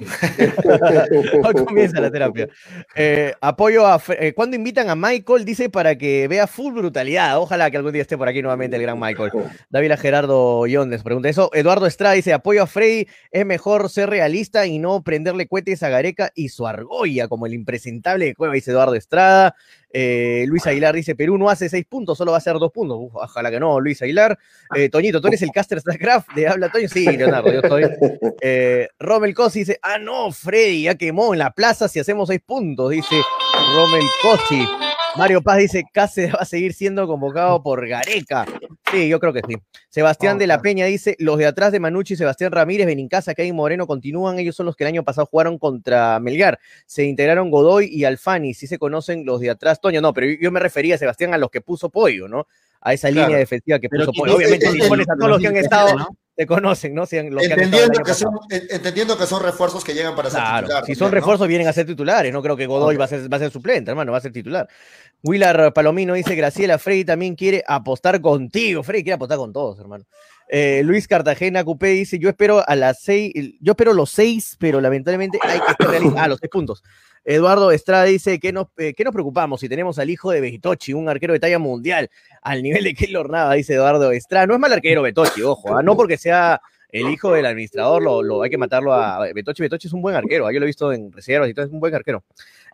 Hoy comienza la terapia. Eh, apoyo a. Eh, cuando invitan a Michael, dice para que vea full brutalidad. Ojalá que algún día esté por aquí nuevamente el gran Michael. David Gerardo Yondes pregunta eso. Eduardo Estrada dice: apoyo a Freddy. Es mejor ser realista y no prenderle cohetes a Gareca y su argolla, como el impresentable de Cueva, dice Eduardo Estrada. Eh, Luis Aguilar dice, Perú no hace seis puntos, solo va a hacer dos puntos. ojalá que no, Luis Aguilar. Eh, Toñito, ¿tú eres el caster StarCraft de Habla Toño? Sí, Leonardo, yo estoy. Eh, Rommel Cosi dice, ah, no, Freddy, ya quemó en la plaza si hacemos seis puntos, dice Rommel Cosi. Mario Paz dice, Cáceres va a seguir siendo convocado por Gareca. Sí, yo creo que sí. Sebastián de la Peña dice, los de atrás de Manucci, Sebastián Ramírez, Benincasa, Kevin Moreno continúan, ellos son los que el año pasado jugaron contra Melgar. Se integraron Godoy y Alfani, si se conocen los de atrás. Toño, no, pero yo me refería, Sebastián, a los que puso Pollo, ¿no? A esa línea defensiva que puso Pollo. Obviamente, si pones a todos los que han estado, te conocen, ¿no? entendiendo, que, son, entendiendo que son refuerzos que llegan para ser titulares. Si son refuerzos, vienen a ser titulares. No creo que Godoy va, a ser, va a ser suplente, hermano, va a ser titular. Willard Palomino dice: Graciela Frey también quiere apostar contigo. Frey quiere apostar con todos, hermano. Eh, Luis Cartagena Cupé dice: Yo espero a las seis, yo espero los seis, pero lamentablemente hay que estar Ah, los seis puntos. Eduardo Estrada dice que nos, eh, nos preocupamos si tenemos al hijo de Betochi, un arquero de talla mundial, al nivel de Keylor Nava, dice Eduardo Estrada. No es mal arquero Betochi, ojo, ¿ah? no porque sea el hijo del administrador, lo, hay que matarlo a Betochi. Betochi es un buen arquero, ¿ah? yo lo he visto en reservas y todo, es un buen arquero.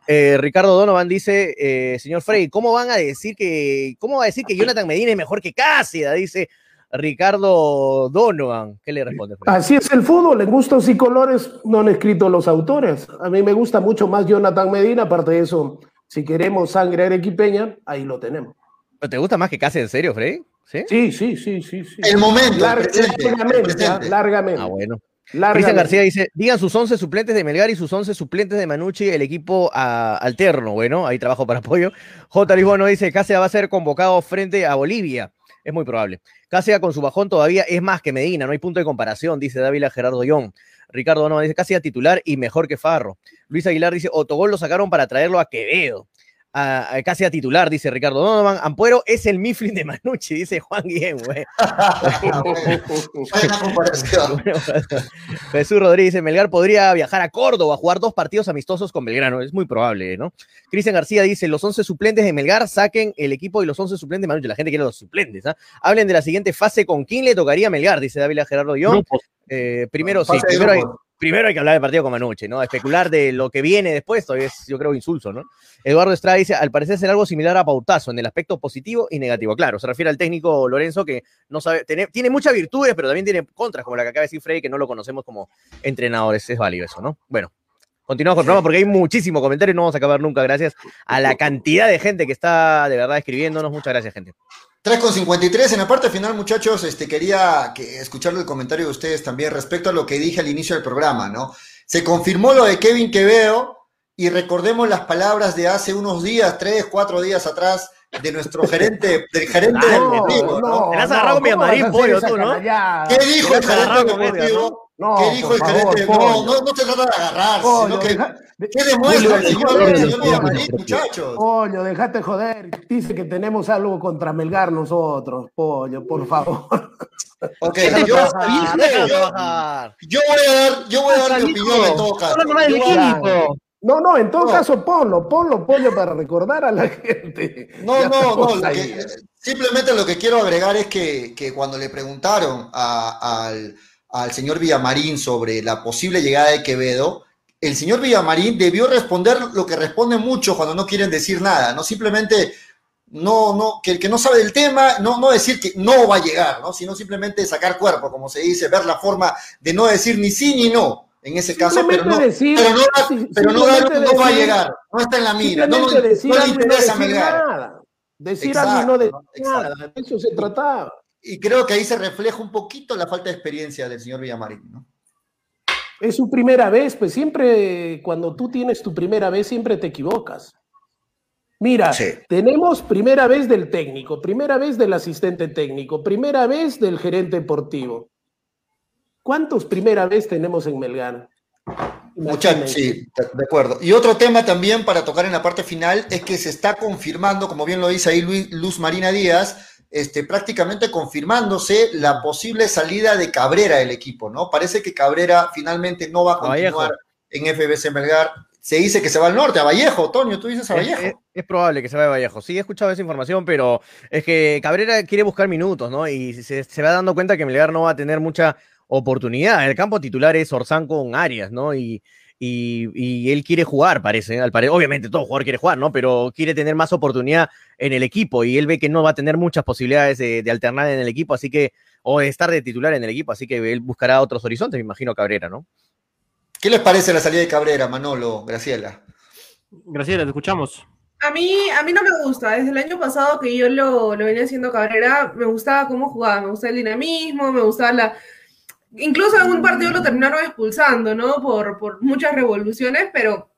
Eh, Ricardo Donovan dice, eh, señor Frey, ¿cómo van a decir que, cómo va a decir que Jonathan Medina es mejor que Cáceres? Dice Ricardo Donovan. ¿Qué le responde? Así es el fútbol, en gustos y colores no han escrito los autores. A mí me gusta mucho más Jonathan Medina, aparte de eso, si queremos sangre arequipeña, ahí lo tenemos. ¿Te gusta más que Cáceres, en serio, Frey? ¿Sí? Sí, sí, sí, sí. El momento. largamente, largamente. Ah, bueno. Cristian García dice, digan sus 11 suplentes de Melgar y sus 11 suplentes de Manucci, el equipo alterno. Bueno, ahí trabajo para apoyo. J. Lisbono dice, Cáceres va a ser convocado frente a Bolivia. Es muy probable. Cáceres con su bajón todavía es más que Medina, no hay punto de comparación, dice Dávila Gerardo Young. Ricardo Donovan dice, Cáceres titular y mejor que Farro. Luis Aguilar dice, Otogol lo sacaron para traerlo a Quevedo casi a titular, dice Ricardo Donovan. Ampuero es el Mifflin de Manucci, dice Juan Guillén, güey. Jesús Rodríguez dice, Melgar podría viajar a Córdoba a jugar dos partidos amistosos con Belgrano. Es muy probable, ¿no? Cristian García dice, los 11 suplentes de Melgar saquen el equipo y los 11 suplentes de Manucci. La gente quiere los suplentes, ¿ah? Hablen de la siguiente fase, ¿con quién le tocaría a Melgar? Dice Dávila Gerardo Young. Eh, primero, sí, primero hay, primero hay que hablar del partido con Manucci, ¿no? Especular de lo que viene después es, yo creo, insulso, ¿no? Eduardo Estrada dice, al parecer ser algo similar a Pautazo, en el aspecto positivo y negativo. Claro, se refiere al técnico Lorenzo que no sabe, tiene, tiene muchas virtudes, pero también tiene contras, como la que acaba de decir Frey, que no lo conocemos como entrenadores. Es válido eso, ¿no? Bueno, continuamos con el programa porque hay muchísimos comentarios, no vamos a acabar nunca, gracias a la cantidad de gente que está de verdad escribiéndonos. Muchas gracias, gente. 3,53. En la parte final, muchachos, este, quería que, escuchar el comentario de ustedes también respecto a lo que dije al inicio del programa, ¿no? Se confirmó lo de Kevin Quevedo y recordemos las palabras de hace unos días, tres, cuatro días atrás, de nuestro gerente, del gerente ah, deportivo, ¿no? Te has agarrado mi amarillo pollo tú, ¿no? ¿Qué dijo el gerente deportivo? ¿Qué dijo el gerente? No, no, no te trata de agarrar, sino que ¿Qué demuestra el señor, muchachos? Pollo, dejate joder. Dice que tenemos algo contra Melgar nosotros, Pollo, por favor. Ok, yo, yo, yo, voy a dar, yo voy a dar mi opinión en todo caso. No, no, en todo caso ponlo, ponlo, Pollo, para recordar a la gente. No, no, no. simplemente lo que quiero agregar es que, que cuando le preguntaron al, al señor Villamarín sobre la posible llegada de Quevedo, el señor Villamarín debió responder lo que responden muchos cuando no quieren decir nada, no simplemente no, no, que el que no sabe del tema, no, no decir que no va a llegar, ¿no? sino simplemente sacar cuerpo, como se dice, ver la forma de no decir ni sí ni no. En ese caso, pero no, pero no, pero no, no, va a llegar, no está en la mira, no, no, le interesa Nada. Decir algo no de nada, eso se trataba. Y creo que ahí se refleja un poquito la falta de experiencia del señor Villamarín, ¿no? Es su primera vez, pues siempre cuando tú tienes tu primera vez, siempre te equivocas. Mira, tenemos primera vez del técnico, primera vez del asistente técnico, primera vez del gerente deportivo. ¿Cuántos primera vez tenemos en Melgar? Muchachos, sí, de acuerdo. Y otro tema también para tocar en la parte final es que se está confirmando, como bien lo dice ahí Luz Marina Díaz, este, prácticamente confirmándose la posible salida de Cabrera del equipo, ¿no? Parece que Cabrera finalmente no va a continuar en FBC Melgar. Se dice que se va al norte, a Vallejo, Toño, tú dices a Vallejo. Es, probable que se vaya a Vallejo. Sí, he escuchado esa información, pero es que Cabrera quiere buscar minutos, ¿no? Y se, se va dando cuenta que Melgar no va a tener mucha oportunidad. El campo titular es Orzán con Arias, ¿no? Y, y, él quiere jugar, parece, al Obviamente todo jugador quiere jugar, ¿no? Pero quiere tener más oportunidad en el equipo y él ve que no va a tener muchas posibilidades de, alternar en el equipo, así que, o de estar de titular en el equipo, así que él buscará otros horizontes, me imagino Cabrera, ¿no? ¿Qué les parece la salida de Cabrera, Manolo, Graciela? Graciela, te escuchamos. A mí, a mí no me gusta. Desde el año pasado que yo lo, lo venía haciendo Cabrera, me gustaba cómo jugaba, me gustaba el dinamismo, me gustaba la, Incluso en un partido lo terminaron expulsando, ¿no? Por, por muchas revoluciones, pero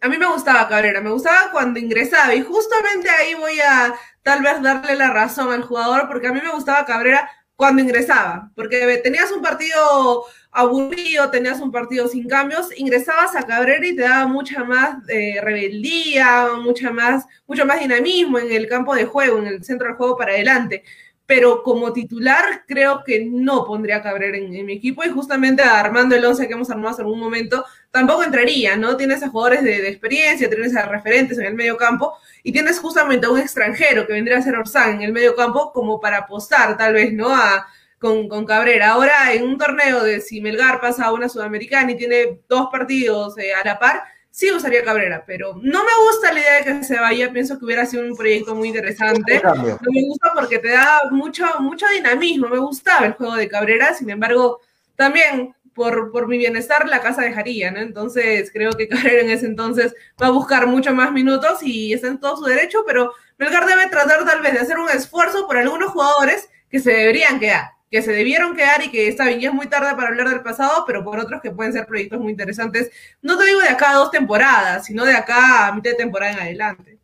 a mí me gustaba Cabrera, me gustaba cuando ingresaba y justamente ahí voy a tal vez darle la razón al jugador porque a mí me gustaba Cabrera cuando ingresaba, porque tenías un partido aburrido, tenías un partido sin cambios, ingresabas a Cabrera y te daba mucha más eh, rebeldía, mucha más, mucho más dinamismo en el campo de juego, en el centro del juego para adelante pero como titular creo que no pondría a Cabrera en, mi equipo y justamente armando el 11 que hemos armado en algún momento tampoco entraría, ¿no? Tienes a jugadores de, experiencia, tienes a referentes en el medio campo y tienes justamente a un extranjero que vendría a ser Orsán en el medio campo como para apostar tal vez, ¿no? A, con, con, Cabrera. Ahora en un torneo de si Melgar pasa a una sudamericana y tiene dos partidos eh, a la par, sí usaría Cabrera, pero no me gusta la idea de que se vaya, pienso que hubiera sido un proyecto muy interesante. No me gusta porque te da mucho, mucho dinamismo, me gustaba el juego de Cabrera, sin embargo, también por, por mi bienestar la casa dejaría, ¿no? Entonces creo que Cabrera en ese entonces va a buscar mucho más minutos y está en todo su derecho, pero Melgar debe tratar tal vez de hacer un esfuerzo por algunos jugadores que se deberían quedar, que se debieron quedar y que está bien, ya es muy tarde para hablar del pasado, pero por otros que pueden ser proyectos muy interesantes. No te digo de acá dos temporadas, sino de acá a mitad de temporada en adelante.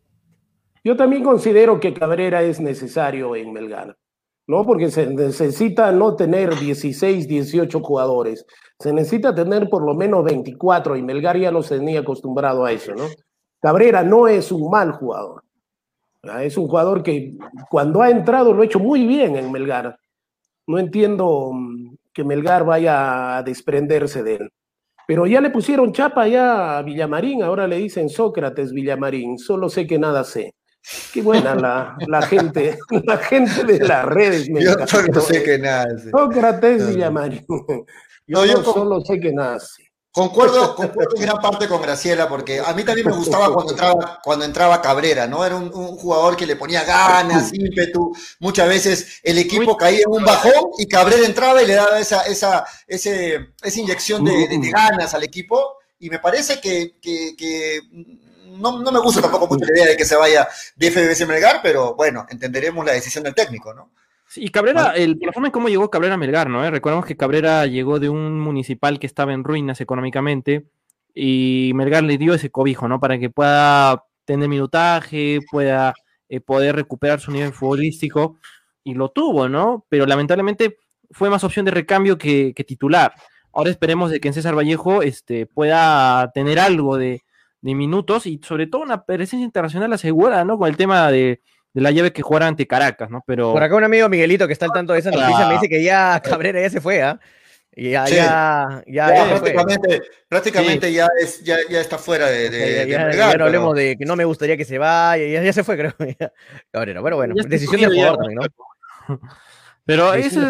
Yo también considero que Cabrera es necesario en Melgar, ¿no? Porque se necesita no tener 16, 18 jugadores, se necesita tener por lo menos 24 y Melgar ya no se tenía acostumbrado a eso, ¿no? Cabrera no es un mal jugador, es un jugador que cuando ha entrado lo ha hecho muy bien en Melgar. No entiendo mm, que Melgar vaya a desprenderse de él. Pero ya le pusieron chapa ya a Villamarín, ahora le dicen Sócrates Villamarín, solo sé que nada sé. Qué buena la, la gente, la gente de las redes. Yo solo sé que nada sé. Sócrates Villamarín. Yo, no, yo solo sé que nada sé. Concuerdo, concuerdo en gran parte con Graciela, porque a mí también me gustaba cuando entraba, cuando entraba Cabrera, ¿no? Era un, jugador que le ponía ganas, ímpetu. Muchas veces el equipo caía en un bajón y Cabrera entraba y le daba esa, esa, ese, esa inyección de, ganas al equipo. Y me parece que, que, no, no, me gusta tampoco mucho la idea de que se vaya de FBS Melgar, pero bueno, entenderemos la decisión del técnico, ¿no? Y Cabrera, el, la forma en cómo llegó Cabrera a Melgar, ¿no? Eh, recordemos que Cabrera llegó de un municipal que estaba en ruinas económicamente y Melgar le dio ese cobijo, ¿no? Para que pueda tener minutaje, pueda eh, poder recuperar su nivel futbolístico y lo tuvo, ¿no? Pero lamentablemente fue más opción de recambio que, titular. Ahora esperemos de que en César Vallejo este, pueda tener algo de, de minutos y sobre todo una presencia internacional asegurada, ¿no? Con el tema de, de la llave que jugara ante Caracas, ¿no? Pero... Por acá un amigo Miguelito que está al tanto de esa noticia me dice que ya Cabrera ya se fue, ¿ah? Y ya, ya, ya, prácticamente, prácticamente ya, es, ya, ya está fuera de, de, ya, ya, no hablemos de que no me gustaría que se vaya, ya, ya se fue, creo. Cabrera, pero bueno, decisión del jugador también, ¿no? Pero eso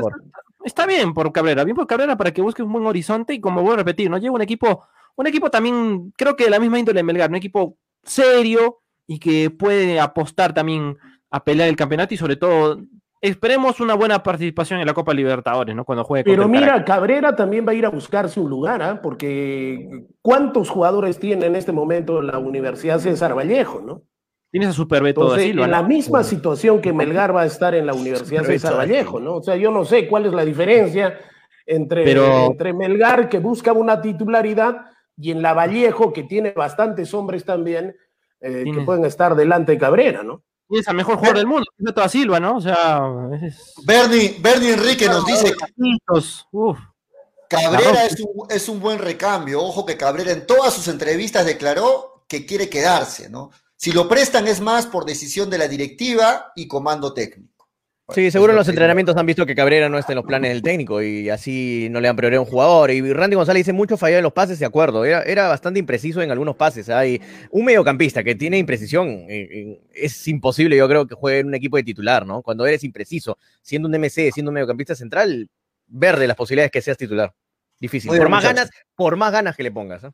está bien por Cabrera, bien por Cabrera para que busque un buen horizonte y como voy a repetir, ¿no? Lleva un equipo, un equipo también, creo que de la misma índole de Melgar, un equipo serio y que puede apostar también a pelear el campeonato y sobre todo esperemos una buena participación en la Copa Libertadores, ¿no? Cuando juegue. Pero mira, Cabrera también va a ir a buscarse un lugar, ¿ah? Porque ¿cuántos jugadores tiene en este momento la Universidad César Vallejo, no? Tienes a Superbeto Entonces, En la misma situación que Melgar va a estar en la Universidad César Vallejo, ¿no? O sea, yo no sé cuál es la diferencia entre, entre Melgar, que busca una titularidad, y en la Vallejo, que tiene bastantes hombres también, eh, que pueden estar delante de Cabrera, ¿no? Y es el mejor jugador del mundo, es toda Silva, ¿no? O sea. Bernie, Bernie Enrique nos dice. Cabrera es un, es un buen recambio. Ojo que Cabrera en todas sus entrevistas declaró que quiere quedarse, ¿no? Si lo prestan es más por decisión de la directiva y comando técnico sí, seguro en los entrenamientos han visto que Cabrera no está en los planes del técnico y así no le han prioridad a un jugador. Y Randy González dice mucho fallado en los pases, de acuerdo. Era, era bastante impreciso en algunos pases. Hay un mediocampista que tiene imprecisión. Eh, eh, es imposible, yo creo, que juegue en un equipo de titular, ¿no? Cuando eres impreciso, siendo un MC, siendo un mediocampista central, verde las posibilidades que seas titular. Difícil. por más ganas, por más ganas que le pongas. ¿eh?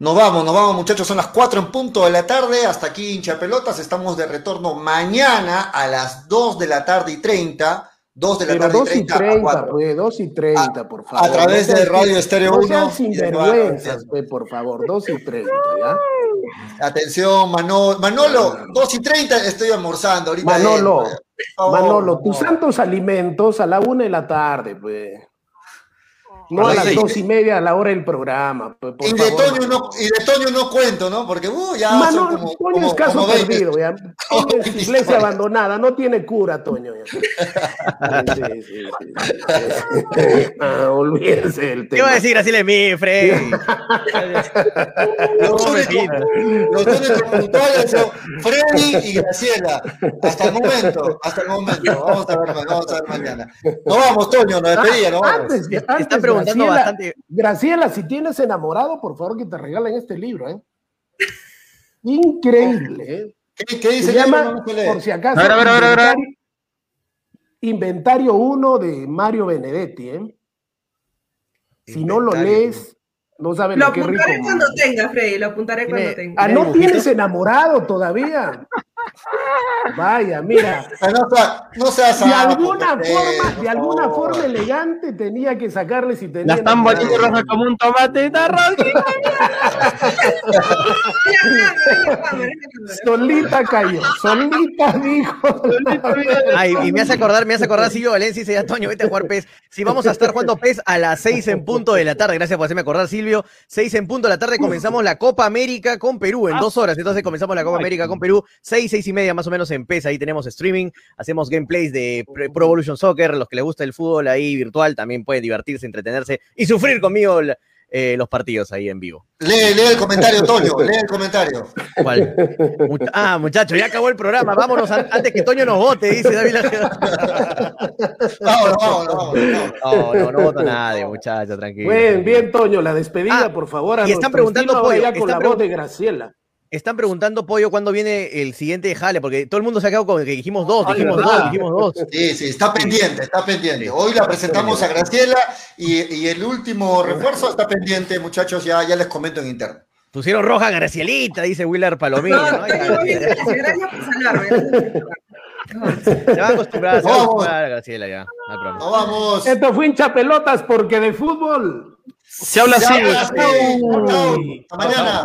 Nos vamos, nos vamos muchachos, son las 4 en punto de la tarde, hasta aquí hincha pelotas, estamos de retorno mañana a las 2 de la tarde y 30, 2 de la tarde y 30, 30 pues, 2 y 30, por favor. A través de Radio Estéreo 1. No sinvergüenzas, pues, por favor, 2 y 30, ¿ya? Atención, Manolo, Manolo, 2 y 30 estoy almorzando ahorita. Manolo, Manolo, tus santos alimentos a la 1 de la tarde, pues. No a las dos y media a la hora del programa. y, de Toño no, y de Toño no cuento, ¿no? Porque uh, ya. Mano, como, Toño es caso perdido, ya. Toño es iglesia abandonada, no tiene cura, Toño. Ya. Sí, sí, sí, ah, olvídense del tema. ¿Qué va a decir así de mí, Freddy? los únicos puntuales son Freddy y Graciela. Hasta el momento, hasta el momento. Vamos a ver, vamos a ver mañana. No vamos, Toño, nos despedía, no vamos. Antes, antes, Está preguntando Graciela, bastante. Graciela, si tienes enamorado, por favor que te regalen este libro, ¿eh? Increíble, ¿eh? ¿Qué, qué dice? Se llama, por si acaso, ver, ver, ver, inventario, inventario 1 de Mario Benedetti, ¿eh? Si no lo lees, no sabes lo, lo que rico. Lo apuntaré cuando tenga, Freddy, lo apuntaré cuando tenga. Ah, ¿no tienes enamorado todavía? Vaya, mira. No, seas de alguna forma, de alguna forma elegante tenía que sacarle si tenía. La están volviendo roja como un tomate. Está solita cayó, solita dijo. Ay, y me hace acordar, me hace acordar Silvio Valencia y dice, Toño, vete a jugar PES. Si vamos a estar jugando PES a las seis en punto de la tarde, gracias por hacerme acordar, Silvio. Seis en punto de la tarde comenzamos la Copa América con Perú en dos horas. Entonces comenzamos la Copa América con Perú, seis, seis y media más o menos en PES. Ahí tenemos streaming, hacemos gameplays de Pro Evolution Soccer. Los que les gusta el fútbol ahí virtual también pueden divertirse, entretenerse y sufrir conmigo eh, los partidos ahí en vivo. Lee, lee el comentario, Toño, lee el comentario. ¿Cuál? ah, muchachos, ya acabó el programa, vámonos antes que Toño nos vote, dice David. vámonos, vámonos, vámonos. No, no, no voto a nadie, muchachos, tranquilo. Bien, bien, Toño, la despedida, ah, por favor. y están preguntando, por con la voz de Graciela. Están preguntando, Pollo, cuándo viene el siguiente jale, porque todo el mundo se ha quedado con que dijimos dos, dijimos dos, dijimos dos. Sí, sí, está pendiente, está pendiente. Hoy la presentamos a Graciela y, el último refuerzo está pendiente, muchachos, ya, ya les comento en interno. Pusieron roja a Gracielita, dice Willard Palomino. ¿no? Gracias Se va a acostumbrar, se va a acostumbrar a Graciela ya. No vamos. Esto fue hincha pelotas porque de fútbol se habla así. Hasta mañana.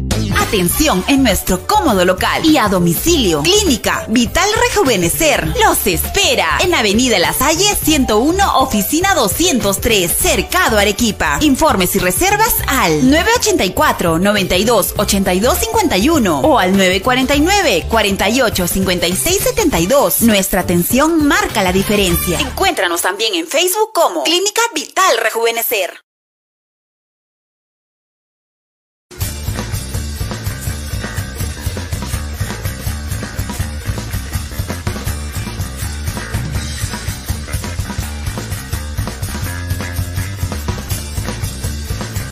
Atención en nuestro cómodo local y a domicilio. Clínica Vital Rejuvenecer los espera en Avenida La Salle 101, oficina 203, Cercado Arequipa. Informes y reservas al 984 92 82 51 o al 949 48 56 72. Nuestra atención marca la diferencia. Encuéntranos también en Facebook como Clínica Vital Rejuvenecer.